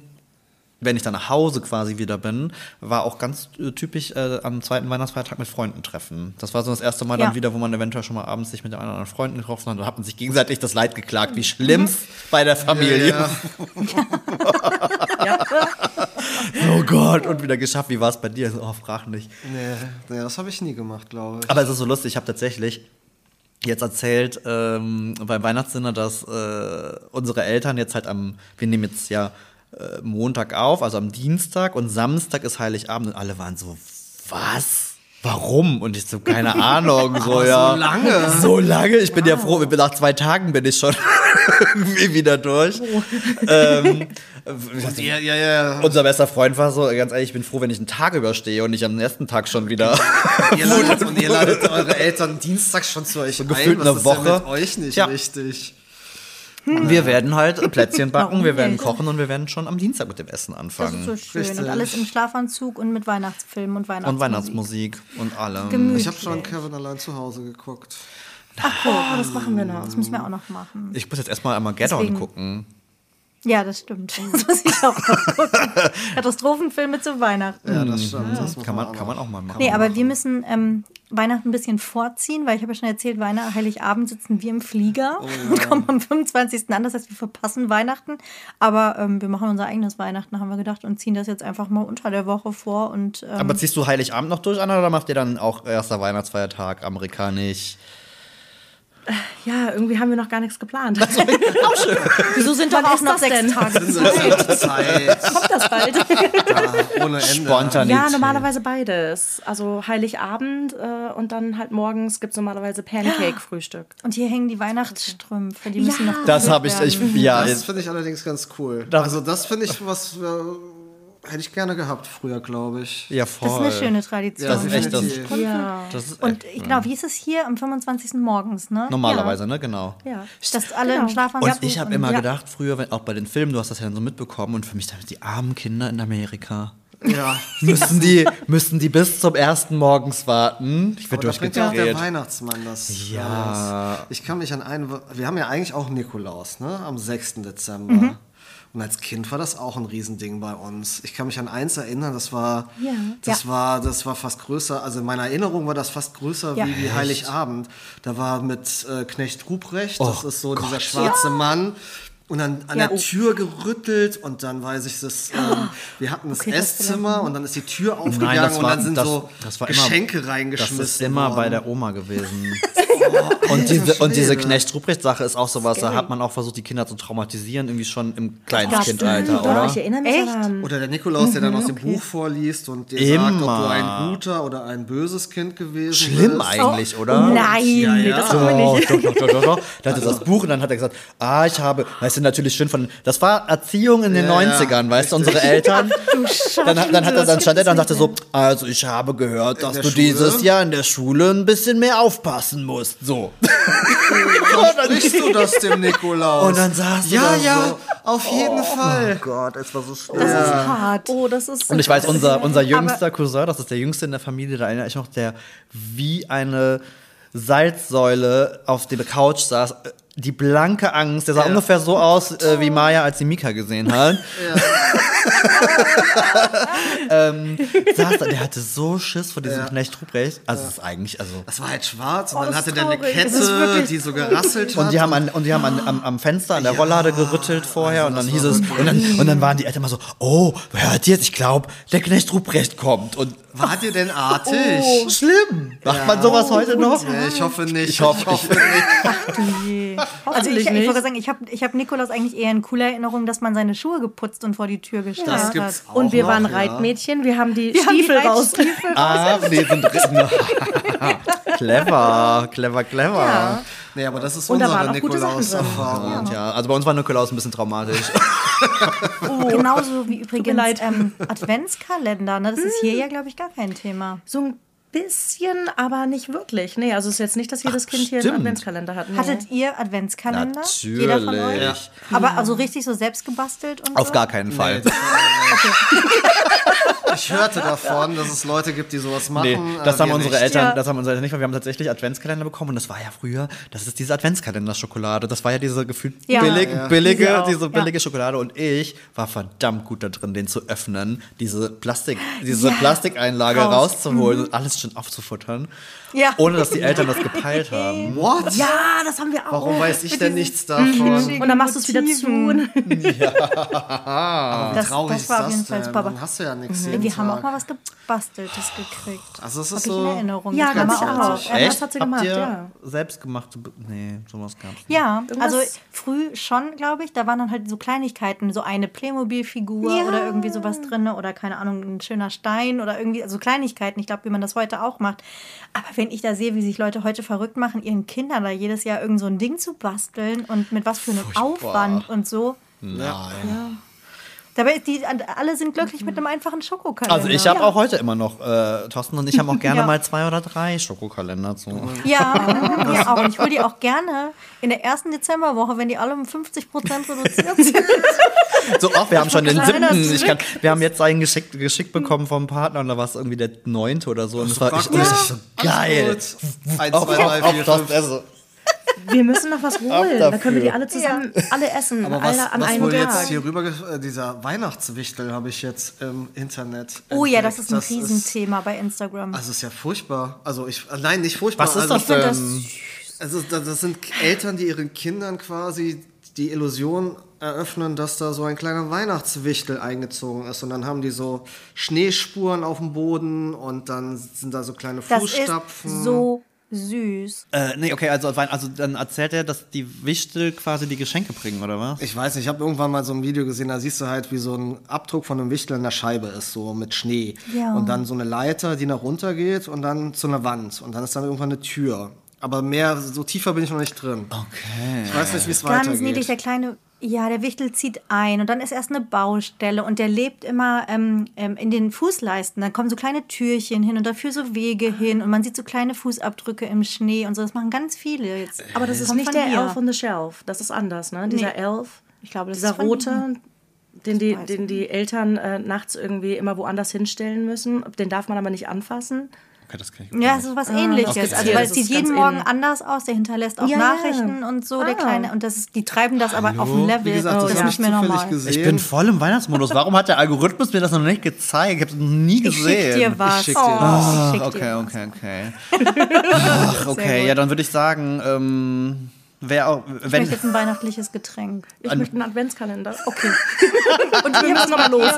Speaker 2: wenn ich dann nach Hause quasi wieder bin, war auch ganz äh, typisch äh, am zweiten Weihnachtsfeiertag mit Freunden treffen. Das war so das erste Mal dann
Speaker 1: Ja.
Speaker 2: wieder, wo man eventuell schon mal abends sich mit den anderen Freunden getroffen hat. Da hat man sich gegenseitig das Leid geklagt, wie schlimm's bei der Familie.
Speaker 3: Ja,
Speaker 2: Oh Gott, und wieder geschafft. Wie war es bei dir? So, oh, frag nicht.
Speaker 3: nee, nee, das habe ich nie gemacht, glaube ich.
Speaker 2: Aber es ist so lustig, ich habe tatsächlich jetzt erzählt ähm, beim Weihnachtsdinner, dass äh, unsere Eltern jetzt halt am, wir nehmen jetzt ja äh, Montag auf, also am Dienstag und Samstag ist Heiligabend und alle waren so, was? Warum? Und ich so, keine Ahnung, so, ja.
Speaker 3: so lange?
Speaker 2: So lange? Ich bin ja froh, nach zwei Tagen bin ich schon irgendwie wieder durch. Ähm,
Speaker 3: ja, ja, ja.
Speaker 2: unser bester Freund war so, ganz ehrlich, ich bin froh, wenn ich einen Tag überstehe und nicht am nächsten Tag schon wieder.
Speaker 3: Ihr ladet, und ihr ladet eure Eltern dienstags schon zu euch
Speaker 2: gefühlt
Speaker 3: ein. Was
Speaker 2: eine
Speaker 3: ist denn
Speaker 2: Woche.
Speaker 3: mit euch nicht
Speaker 2: Tja.
Speaker 3: richtig?
Speaker 2: Wir werden halt Plätzchen backen, wir werden kochen und wir werden schon am Dienstag mit dem Essen
Speaker 1: Das
Speaker 2: anfangen.
Speaker 1: ist so schön.
Speaker 3: Richtig.
Speaker 1: Und alles im Schlafanzug und mit Weihnachtsfilmen und Weihnachtsmusik.
Speaker 2: und Weihnachtsmusik und allem.
Speaker 1: Gemütlich.
Speaker 3: Ich habe schon Kevin allein zu Hause geguckt.
Speaker 4: Oh, das machen wir noch.
Speaker 1: Das müssen wir auch noch machen.
Speaker 2: Ich muss jetzt erstmal einmal Get On
Speaker 1: Deswegen-
Speaker 2: gucken.
Speaker 1: Ja, das stimmt. Das muss ich auch gucken. Katastrophenfilme zu Weihnachten.
Speaker 3: Ja, das stimmt. Das
Speaker 2: Kann man,
Speaker 3: auch
Speaker 2: kann man auch mal machen.
Speaker 1: Nee, aber wir müssen ähm, Weihnachten ein bisschen vorziehen, weil ich habe ja schon erzählt, Weihnachten, Heiligabend sitzen wir im Flieger und kommen am 25. an. Das heißt, wir verpassen Weihnachten. Aber ähm, wir machen unser eigenes Weihnachten, haben wir gedacht, und ziehen das jetzt einfach mal unter der Woche vor. Und ähm,
Speaker 2: Aber ziehst du Heiligabend noch durch, Anna, oder macht ihr dann auch erster Weihnachtsfeiertag amerikanisch?
Speaker 4: Ja, irgendwie haben wir noch gar nichts geplant.
Speaker 1: Wieso sind doch auch noch sechs
Speaker 4: denn?
Speaker 1: Tage
Speaker 3: Zeit. Zeit.
Speaker 4: Kommt das bald?
Speaker 3: Ja, ohne Ende.
Speaker 2: Spontanität.
Speaker 4: Ja, normalerweise beides. Also Heiligabend äh, und dann halt morgens gibt es normalerweise Pancake-Frühstück.
Speaker 1: Und hier hängen die Weihnachtsstrümpfe, die müssen
Speaker 4: Ja.
Speaker 1: noch
Speaker 2: Das habe ich, ich,
Speaker 1: werden.
Speaker 2: ja,
Speaker 3: Das finde ich allerdings ganz cool.
Speaker 2: Das-
Speaker 3: also das finde ich was, äh, hätte ich gerne gehabt früher, glaube ich.
Speaker 2: ja, voll.
Speaker 1: Das ist eine schöne Tradition.
Speaker 3: Ja,
Speaker 2: Das ist echt das-
Speaker 3: definitiv.
Speaker 4: Ja.
Speaker 2: Das ist
Speaker 1: Und
Speaker 2: echt,
Speaker 1: ich glaube, wie ist es hier am 25. morgens, ne?
Speaker 2: normalerweise, ne, genau.
Speaker 4: ja.
Speaker 1: Dass alle
Speaker 4: Genau.
Speaker 1: im Schlafanzug
Speaker 2: Und ich habe immer
Speaker 4: ja.
Speaker 2: gedacht, früher, wenn, auch bei den Filmen, du hast das ja dann so mitbekommen, und für mich damit die armen Kinder in Amerika.
Speaker 3: Ja.
Speaker 2: Müssen die, müssen die bis zum ersten morgens warten? Ich werde
Speaker 3: bringt ja auch der
Speaker 2: durchgedreht.
Speaker 3: Weihnachtsmann das.
Speaker 2: Ja.
Speaker 3: alles. Ich kann mich an einen. Wir haben ja eigentlich auch Nikolaus, ne? Am 6. Dezember.
Speaker 1: Mhm.
Speaker 3: Und als Kind war das auch ein Riesending bei uns. Ich kann mich an eins erinnern, das war,
Speaker 4: Ja.
Speaker 3: das
Speaker 1: Ja.
Speaker 3: war, das war fast größer. Also in meiner Erinnerung war das fast größer
Speaker 1: Ja.
Speaker 3: wie, wie Heiligabend. Da war mit äh, Knecht Ruprecht, das
Speaker 2: Oh
Speaker 3: ist so dieser
Speaker 2: Gott.
Speaker 3: schwarze Mann. Und dann an
Speaker 1: Ja,
Speaker 3: der
Speaker 1: oh.
Speaker 3: Tür gerüttelt und dann weiß ich das, ähm, wir hatten das
Speaker 1: Okay, das
Speaker 3: Esszimmer und dann ist die Tür aufgegangen
Speaker 2: Nein, das
Speaker 3: und
Speaker 2: war,
Speaker 3: dann sind
Speaker 2: das,
Speaker 3: so
Speaker 2: das war immer,
Speaker 3: Geschenke
Speaker 2: Das
Speaker 3: reingeschmissen
Speaker 2: ist immer bei
Speaker 3: worden.
Speaker 2: der Oma gewesen. und, diese, und diese Knecht-Ruprecht-Sache ist auch sowas, da hat man auch versucht, die Kinder zu traumatisieren, irgendwie schon im Kleinstkindalter,
Speaker 4: Doch,
Speaker 2: oder?
Speaker 4: ich erinnere mich
Speaker 1: Echt?
Speaker 4: daran.
Speaker 3: Oder der Nikolaus, der dann
Speaker 1: Mhm,
Speaker 3: aus dem Buch vorliest und dir sagt, ob du
Speaker 2: Immer.
Speaker 3: ein guter oder ein böses Kind gewesen
Speaker 2: Schlimm
Speaker 3: bist.
Speaker 2: eigentlich,
Speaker 1: Oh,
Speaker 2: oder?
Speaker 1: Nein,
Speaker 3: Ja,
Speaker 1: nee,
Speaker 3: ja.
Speaker 1: das haben wir
Speaker 2: Doch,
Speaker 1: nicht.
Speaker 2: doch, doch, doch, doch, doch. Der hatte das Buch und dann hat er gesagt, ah, ich habe, weißt du, natürlich schön von, das war Erziehung in den
Speaker 3: Ja, ja,
Speaker 2: 90ern, weißt du, unsere Eltern. Dann, hat- dann hat er, dann stand er da und sagte so, also ich habe gehört, dass du
Speaker 3: Schule?
Speaker 2: dieses Jahr in der Schule ein bisschen mehr aufpassen musst, so.
Speaker 3: Sprichst du das dem Nikolaus?
Speaker 2: Und dann saß du
Speaker 3: Ja,
Speaker 2: da
Speaker 3: ja,
Speaker 2: so.
Speaker 3: auf jeden Fall.
Speaker 2: Gott, es war so schlimm.
Speaker 1: Das ist hart.
Speaker 4: Oh, das ist.
Speaker 2: Und ich weiß, unser, unser jüngster Cousin, das ist der jüngste in der Familie, da erinnere ich noch, der wie eine Salzsäule auf der Couch saß. Die blanke Angst, der sah ungefähr so aus äh, wie Maya, als sie Mika gesehen hat. ähm, saß da, der hatte so Schiss vor diesem
Speaker 3: Ja.
Speaker 2: Knecht Ruprecht. Also es ist eigentlich, also.
Speaker 3: Das war halt schwarz und
Speaker 4: Oh,
Speaker 3: dann hatte der eine Kette,
Speaker 4: wirklich
Speaker 3: die so gerasselt hat.
Speaker 2: Und die haben, an, und die haben an, am, am Fenster, an der Rolllade gerüttelt vorher und dann hieß es, und dann, und dann waren die Eltern mal so, oh, hört jetzt, ich glaube, der Knecht Ruprecht kommt. Und
Speaker 3: Wart ihr denn artig?
Speaker 2: Oh, schlimm. Macht man sowas heute noch?
Speaker 3: Nee, ich hoffe nicht.
Speaker 2: Ich hoffe-
Speaker 3: nicht.
Speaker 1: Also ich,
Speaker 4: Hoffentlich
Speaker 1: ich
Speaker 4: nicht.
Speaker 1: wollte sagen, ich habe ich hab Nikolaus eigentlich eher in cooler Erinnerung, dass man seine Schuhe geputzt und vor die Tür gestellt
Speaker 3: Das
Speaker 1: hat.
Speaker 3: gibt's auch
Speaker 4: Und wir
Speaker 3: noch,
Speaker 4: waren
Speaker 3: ja.
Speaker 4: Reitmädchen, wir haben die
Speaker 1: Wir haben die
Speaker 4: Stiefel raus.
Speaker 1: Reitstiefel
Speaker 2: Ah, wir sind drin. clever, clever, clever.
Speaker 4: Ja.
Speaker 3: Nee, aber das ist
Speaker 4: Und
Speaker 3: unsere. Nikolaus-Erfahrung.
Speaker 2: Und ja, also bei uns war Nikolaus ein bisschen traumatisch.
Speaker 1: Genauso wie übrigens ähm, Adventskalender. Ne? Das ist hier ja, glaube ich, gar kein Thema.
Speaker 4: So ein bisschen, aber nicht wirklich. Nee, also es ist jetzt nicht, dass jedes Kind hier einen
Speaker 2: stimmt.
Speaker 4: Adventskalender hat. Nee.
Speaker 1: Hattet ihr Adventskalender?
Speaker 2: Natürlich.
Speaker 1: Jeder von euch?
Speaker 2: Ja.
Speaker 1: Aber also richtig so selbst gebastelt und
Speaker 2: Auf
Speaker 1: so?
Speaker 2: gar keinen Fall.
Speaker 3: Ich hörte davon, dass es Leute gibt, die sowas machen.
Speaker 2: Nee, das
Speaker 3: äh,
Speaker 2: haben unsere
Speaker 3: nicht.
Speaker 2: Eltern,
Speaker 1: Ja.
Speaker 2: das haben unsere Eltern nicht, weil wir haben tatsächlich Adventskalender bekommen und das war ja früher, das ist diese Adventskalender-Schokolade. Das war ja diese gefühlt
Speaker 1: Ja.
Speaker 2: billig,
Speaker 3: Ja,
Speaker 2: billige,
Speaker 1: Diese
Speaker 2: diese
Speaker 1: ja.
Speaker 2: billige Schokolade und ich war verdammt gut da drin, den zu öffnen, diese Plastik, diese
Speaker 1: Ja.
Speaker 2: Plastikeinlage
Speaker 1: Raus.
Speaker 2: rauszuholen und alles schön aufzufuttern.
Speaker 1: Ja.
Speaker 2: Ohne dass die Eltern das gepeilt haben.
Speaker 3: What?
Speaker 4: ja, das haben wir auch.
Speaker 3: Warum weiß ich denn nichts davon?
Speaker 4: Und dann machst du es wieder zu.
Speaker 3: Aber wie
Speaker 1: Das-
Speaker 3: traurig
Speaker 1: das
Speaker 3: ist
Speaker 1: war auf
Speaker 3: das
Speaker 1: jeden Fall
Speaker 3: denn?
Speaker 1: super, aber-
Speaker 3: Dann hast du ja nichts jeden
Speaker 1: Wir haben auch mal was Gebasteltes gekriegt.
Speaker 3: Also es
Speaker 1: Hab
Speaker 3: ist
Speaker 1: ich in
Speaker 3: so...
Speaker 1: Erinnerung.
Speaker 4: Ja, ganz
Speaker 1: auch.
Speaker 4: artig.
Speaker 1: Ja.
Speaker 4: Ja,
Speaker 2: Echt?
Speaker 4: das hat sie
Speaker 2: Habt
Speaker 4: gemacht, ja.
Speaker 2: selbstgemachte... Be Nee, sowas gab's nicht.
Speaker 1: Ja, also früh schon, glaube ich. Da waren dann halt so Kleinigkeiten, so eine Playmobil-Figur
Speaker 4: Ja.
Speaker 1: oder irgendwie sowas drin oder keine Ahnung, ein schöner Stein oder irgendwie, also Kleinigkeiten. Ich glaube, wie man das heute auch macht. Aber wenn ich da sehe, wie sich Leute heute verrückt machen, ihren Kindern da jedes Jahr irgend so ein Ding zu basteln und mit was für einem
Speaker 2: Furchtbar.
Speaker 1: Aufwand und so.
Speaker 2: Nein.
Speaker 1: Dabei ist die, alle sind glücklich mit einem einfachen Schokokalender.
Speaker 2: Also ich habe auch heute immer noch, äh, Thorsten und ich haben auch gerne
Speaker 1: Ja.
Speaker 2: mal zwei oder drei Schokokalender zu.
Speaker 1: Ja, wir auch. Und ich hole die auch gerne in der ersten Dezemberwoche, wenn die alle um 50 Prozent reduziert sind.
Speaker 2: So, ach, wir haben schon den siebten. Ich kann, wir haben jetzt einen geschickt, geschickt bekommen vom Partner und da war es irgendwie der neunte oder so. Und das war ich, ich so geil.
Speaker 3: Eins, zwei, drei, vier, fünf.
Speaker 2: Also,
Speaker 4: Wir müssen noch was holen. Dann können wir die alle zusammen, alle essen.
Speaker 3: Aber was,
Speaker 4: alle an
Speaker 3: was
Speaker 4: einem
Speaker 3: wohl
Speaker 4: Tag.
Speaker 3: jetzt hier rüber, äh, dieser Weihnachtswichtel habe ich jetzt im Internet.
Speaker 1: Oh ja, das
Speaker 3: entdeckt.
Speaker 1: ist ein Riesenthema bei Instagram.
Speaker 3: Also ist ja furchtbar. Also ich, äh, nein, nicht furchtbar.
Speaker 2: was ist
Speaker 3: also,
Speaker 2: das
Speaker 1: das
Speaker 2: denn?
Speaker 3: Also das, das sind Eltern, die ihren Kindern quasi die Illusion eröffnen, dass da so ein kleiner Weihnachtswichtel eingezogen ist. Und dann haben die so Schneespuren auf dem Boden und dann sind da so kleine
Speaker 1: Das
Speaker 3: Fußstapfen.
Speaker 1: ist so Süß.
Speaker 2: Äh, nee, okay, also, also dann erzählt er, dass die Wichtel quasi die Geschenke bringen, oder was?
Speaker 3: Ich weiß nicht, ich habe irgendwann mal so ein Video gesehen, da siehst du halt, wie so ein Abdruck von einem Wichtel in der Scheibe ist, so mit Schnee.
Speaker 1: Ja.
Speaker 3: Und dann so eine Leiter, die nach runter geht und dann zu einer Wand. Und dann ist dann irgendwann eine Tür. Aber mehr, so tiefer bin ich noch nicht drin.
Speaker 2: Okay.
Speaker 3: Ich weiß nicht, wie es
Speaker 1: Ganz
Speaker 3: weitergeht.
Speaker 1: niedlich, der kleine, ja, der Wichtel zieht ein und dann ist erst eine Baustelle und der lebt immer ähm, ähm, in den Fußleisten. Dann kommen so kleine Türchen hin und dafür so Wege hin und man sieht so kleine Fußabdrücke im Schnee und so. Das machen ganz viele jetzt.
Speaker 4: Aber das ist
Speaker 1: Kommt
Speaker 4: nicht der
Speaker 1: hier.
Speaker 4: Elf on the Shelf. Das ist anders, ne? Dieser
Speaker 1: Nee.
Speaker 4: Elf.
Speaker 1: Ich glaube, das
Speaker 4: dieser
Speaker 1: ist
Speaker 4: rote, den die, den die Eltern äh, nachts irgendwie immer woanders hinstellen müssen. Den darf man aber nicht anfassen.
Speaker 2: Okay, das kann ich
Speaker 1: Ja, es ist was ähnliches.
Speaker 2: Okay.
Speaker 1: Also,
Speaker 4: Ja,
Speaker 1: weil es sieht jeden Morgen anders aus. Der hinterlässt auch
Speaker 4: Ja, ja.
Speaker 1: Nachrichten und so, der
Speaker 4: Ah.
Speaker 1: kleine. Und das ist, die treiben das aber auf ein Level.
Speaker 3: Wie gesagt,
Speaker 1: das
Speaker 3: das
Speaker 1: ist nicht
Speaker 3: ich
Speaker 1: mehr normal.
Speaker 3: gesehen.
Speaker 2: Ich bin voll im Weihnachtsmodus. Warum hat der Algorithmus mir das noch nicht gezeigt? Ich habe es noch nie
Speaker 1: Ich
Speaker 2: gesehen.
Speaker 1: schick dir was.
Speaker 3: schick dir
Speaker 1: oh,
Speaker 3: was.
Speaker 1: ich schick
Speaker 2: okay,
Speaker 1: dir was.
Speaker 2: okay, okay. Ach, okay, ja, dann würde ich sagen, ähm, wer auch,
Speaker 1: Ich
Speaker 2: wenn,
Speaker 1: möchte jetzt ein weihnachtliches Getränk.
Speaker 4: Ich möchte einen Adventskalender. Okay. Und wir müssen nochmal los.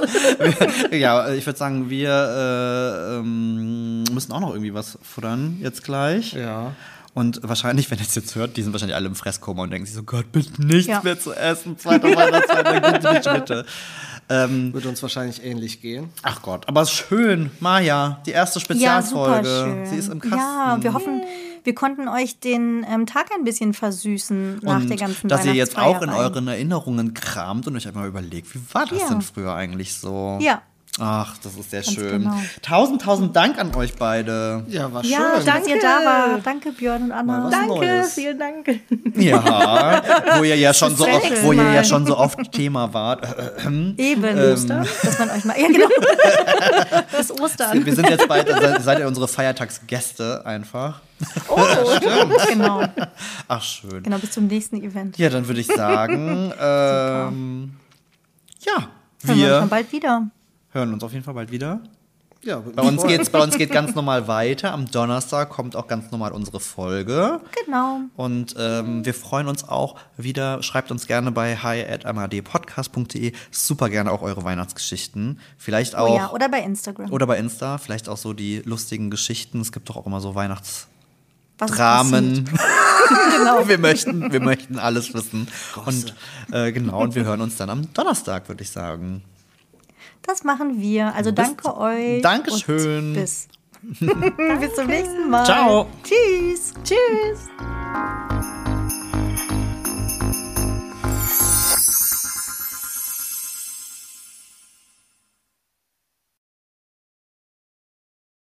Speaker 2: ja, ich würde sagen, wir äh, ähm, müssen auch noch irgendwie was futtern jetzt gleich.
Speaker 3: Ja.
Speaker 2: Und wahrscheinlich, wenn ihr es jetzt hört, die sind wahrscheinlich alle im Fresskoma und denken sich so, Gott, bitte nichts
Speaker 1: Ja.
Speaker 2: mehr zu essen. Zweiter Weihnachtsfeier, bitte, bitte, bitte. Ähm,
Speaker 3: Wird uns wahrscheinlich ähnlich gehen.
Speaker 2: ach Gott, aber schön. Maja, die erste
Speaker 1: Ja, super
Speaker 2: Spezialfolge.
Speaker 1: schön.
Speaker 2: Sie ist im Kasten.
Speaker 1: Ja, wir hoffen, wir konnten euch den ähm, Tag ein bisschen versüßen nach
Speaker 2: und
Speaker 1: der ganzen
Speaker 2: dass ihr jetzt auch in euren Erinnerungen kramt und euch einmal überlegt, wie war das
Speaker 1: Ja.
Speaker 2: denn früher eigentlich so?
Speaker 1: Ja.
Speaker 2: Ach, das ist sehr
Speaker 1: Ganz
Speaker 2: schön.
Speaker 1: genau.
Speaker 2: Tausend, tausend Dank an euch beide.
Speaker 3: Ja, war
Speaker 4: Ja,
Speaker 3: schön.
Speaker 4: danke.
Speaker 1: Dass ihr da war. Danke, Björn und Anna.
Speaker 4: Danke,
Speaker 3: Neues.
Speaker 4: vielen Dank.
Speaker 2: Ja, wo ihr ja schon so oft, wo ihr ja schon so oft Thema wart.
Speaker 1: Eben.
Speaker 2: Ähm.
Speaker 1: dass man euch mal. Ja, genau. das Ostern.
Speaker 2: Wir sind jetzt bald, seid, ihr unsere Feiertagsgäste einfach.
Speaker 1: Oh, genau.
Speaker 2: Ach, schön.
Speaker 1: Genau, bis zum nächsten Event.
Speaker 2: Ja, dann würde ich sagen, ähm, ja,
Speaker 1: Hören wir uns
Speaker 2: wir
Speaker 1: dann bald wieder.
Speaker 2: Hören uns auf jeden Fall bald wieder.
Speaker 3: Ja,
Speaker 2: Bei uns geht's, bei uns geht ganz normal weiter. Am Donnerstag kommt auch ganz normal unsere Folge.
Speaker 1: Genau.
Speaker 2: Und ähm, wir freuen uns auch wieder. Schreibt uns gerne bei hi.amadpodcast.de super gerne auch eure Weihnachtsgeschichten. Vielleicht auch.
Speaker 1: Oh ja, oder bei Instagram.
Speaker 2: oder bei Insta, vielleicht auch so die lustigen Geschichten. Es gibt doch auch immer so
Speaker 1: Was
Speaker 2: Weihnachtsdramen.
Speaker 1: genau.
Speaker 2: wir, möchten, wir möchten alles wissen. Und äh, genau, und wir hören uns dann am Donnerstag, würde ich sagen.
Speaker 1: Das machen wir. Also danke euch.
Speaker 2: Dankeschön.
Speaker 1: Bis. bis zum nächsten Mal.
Speaker 2: Ciao.
Speaker 1: Tschüss. Tschüss.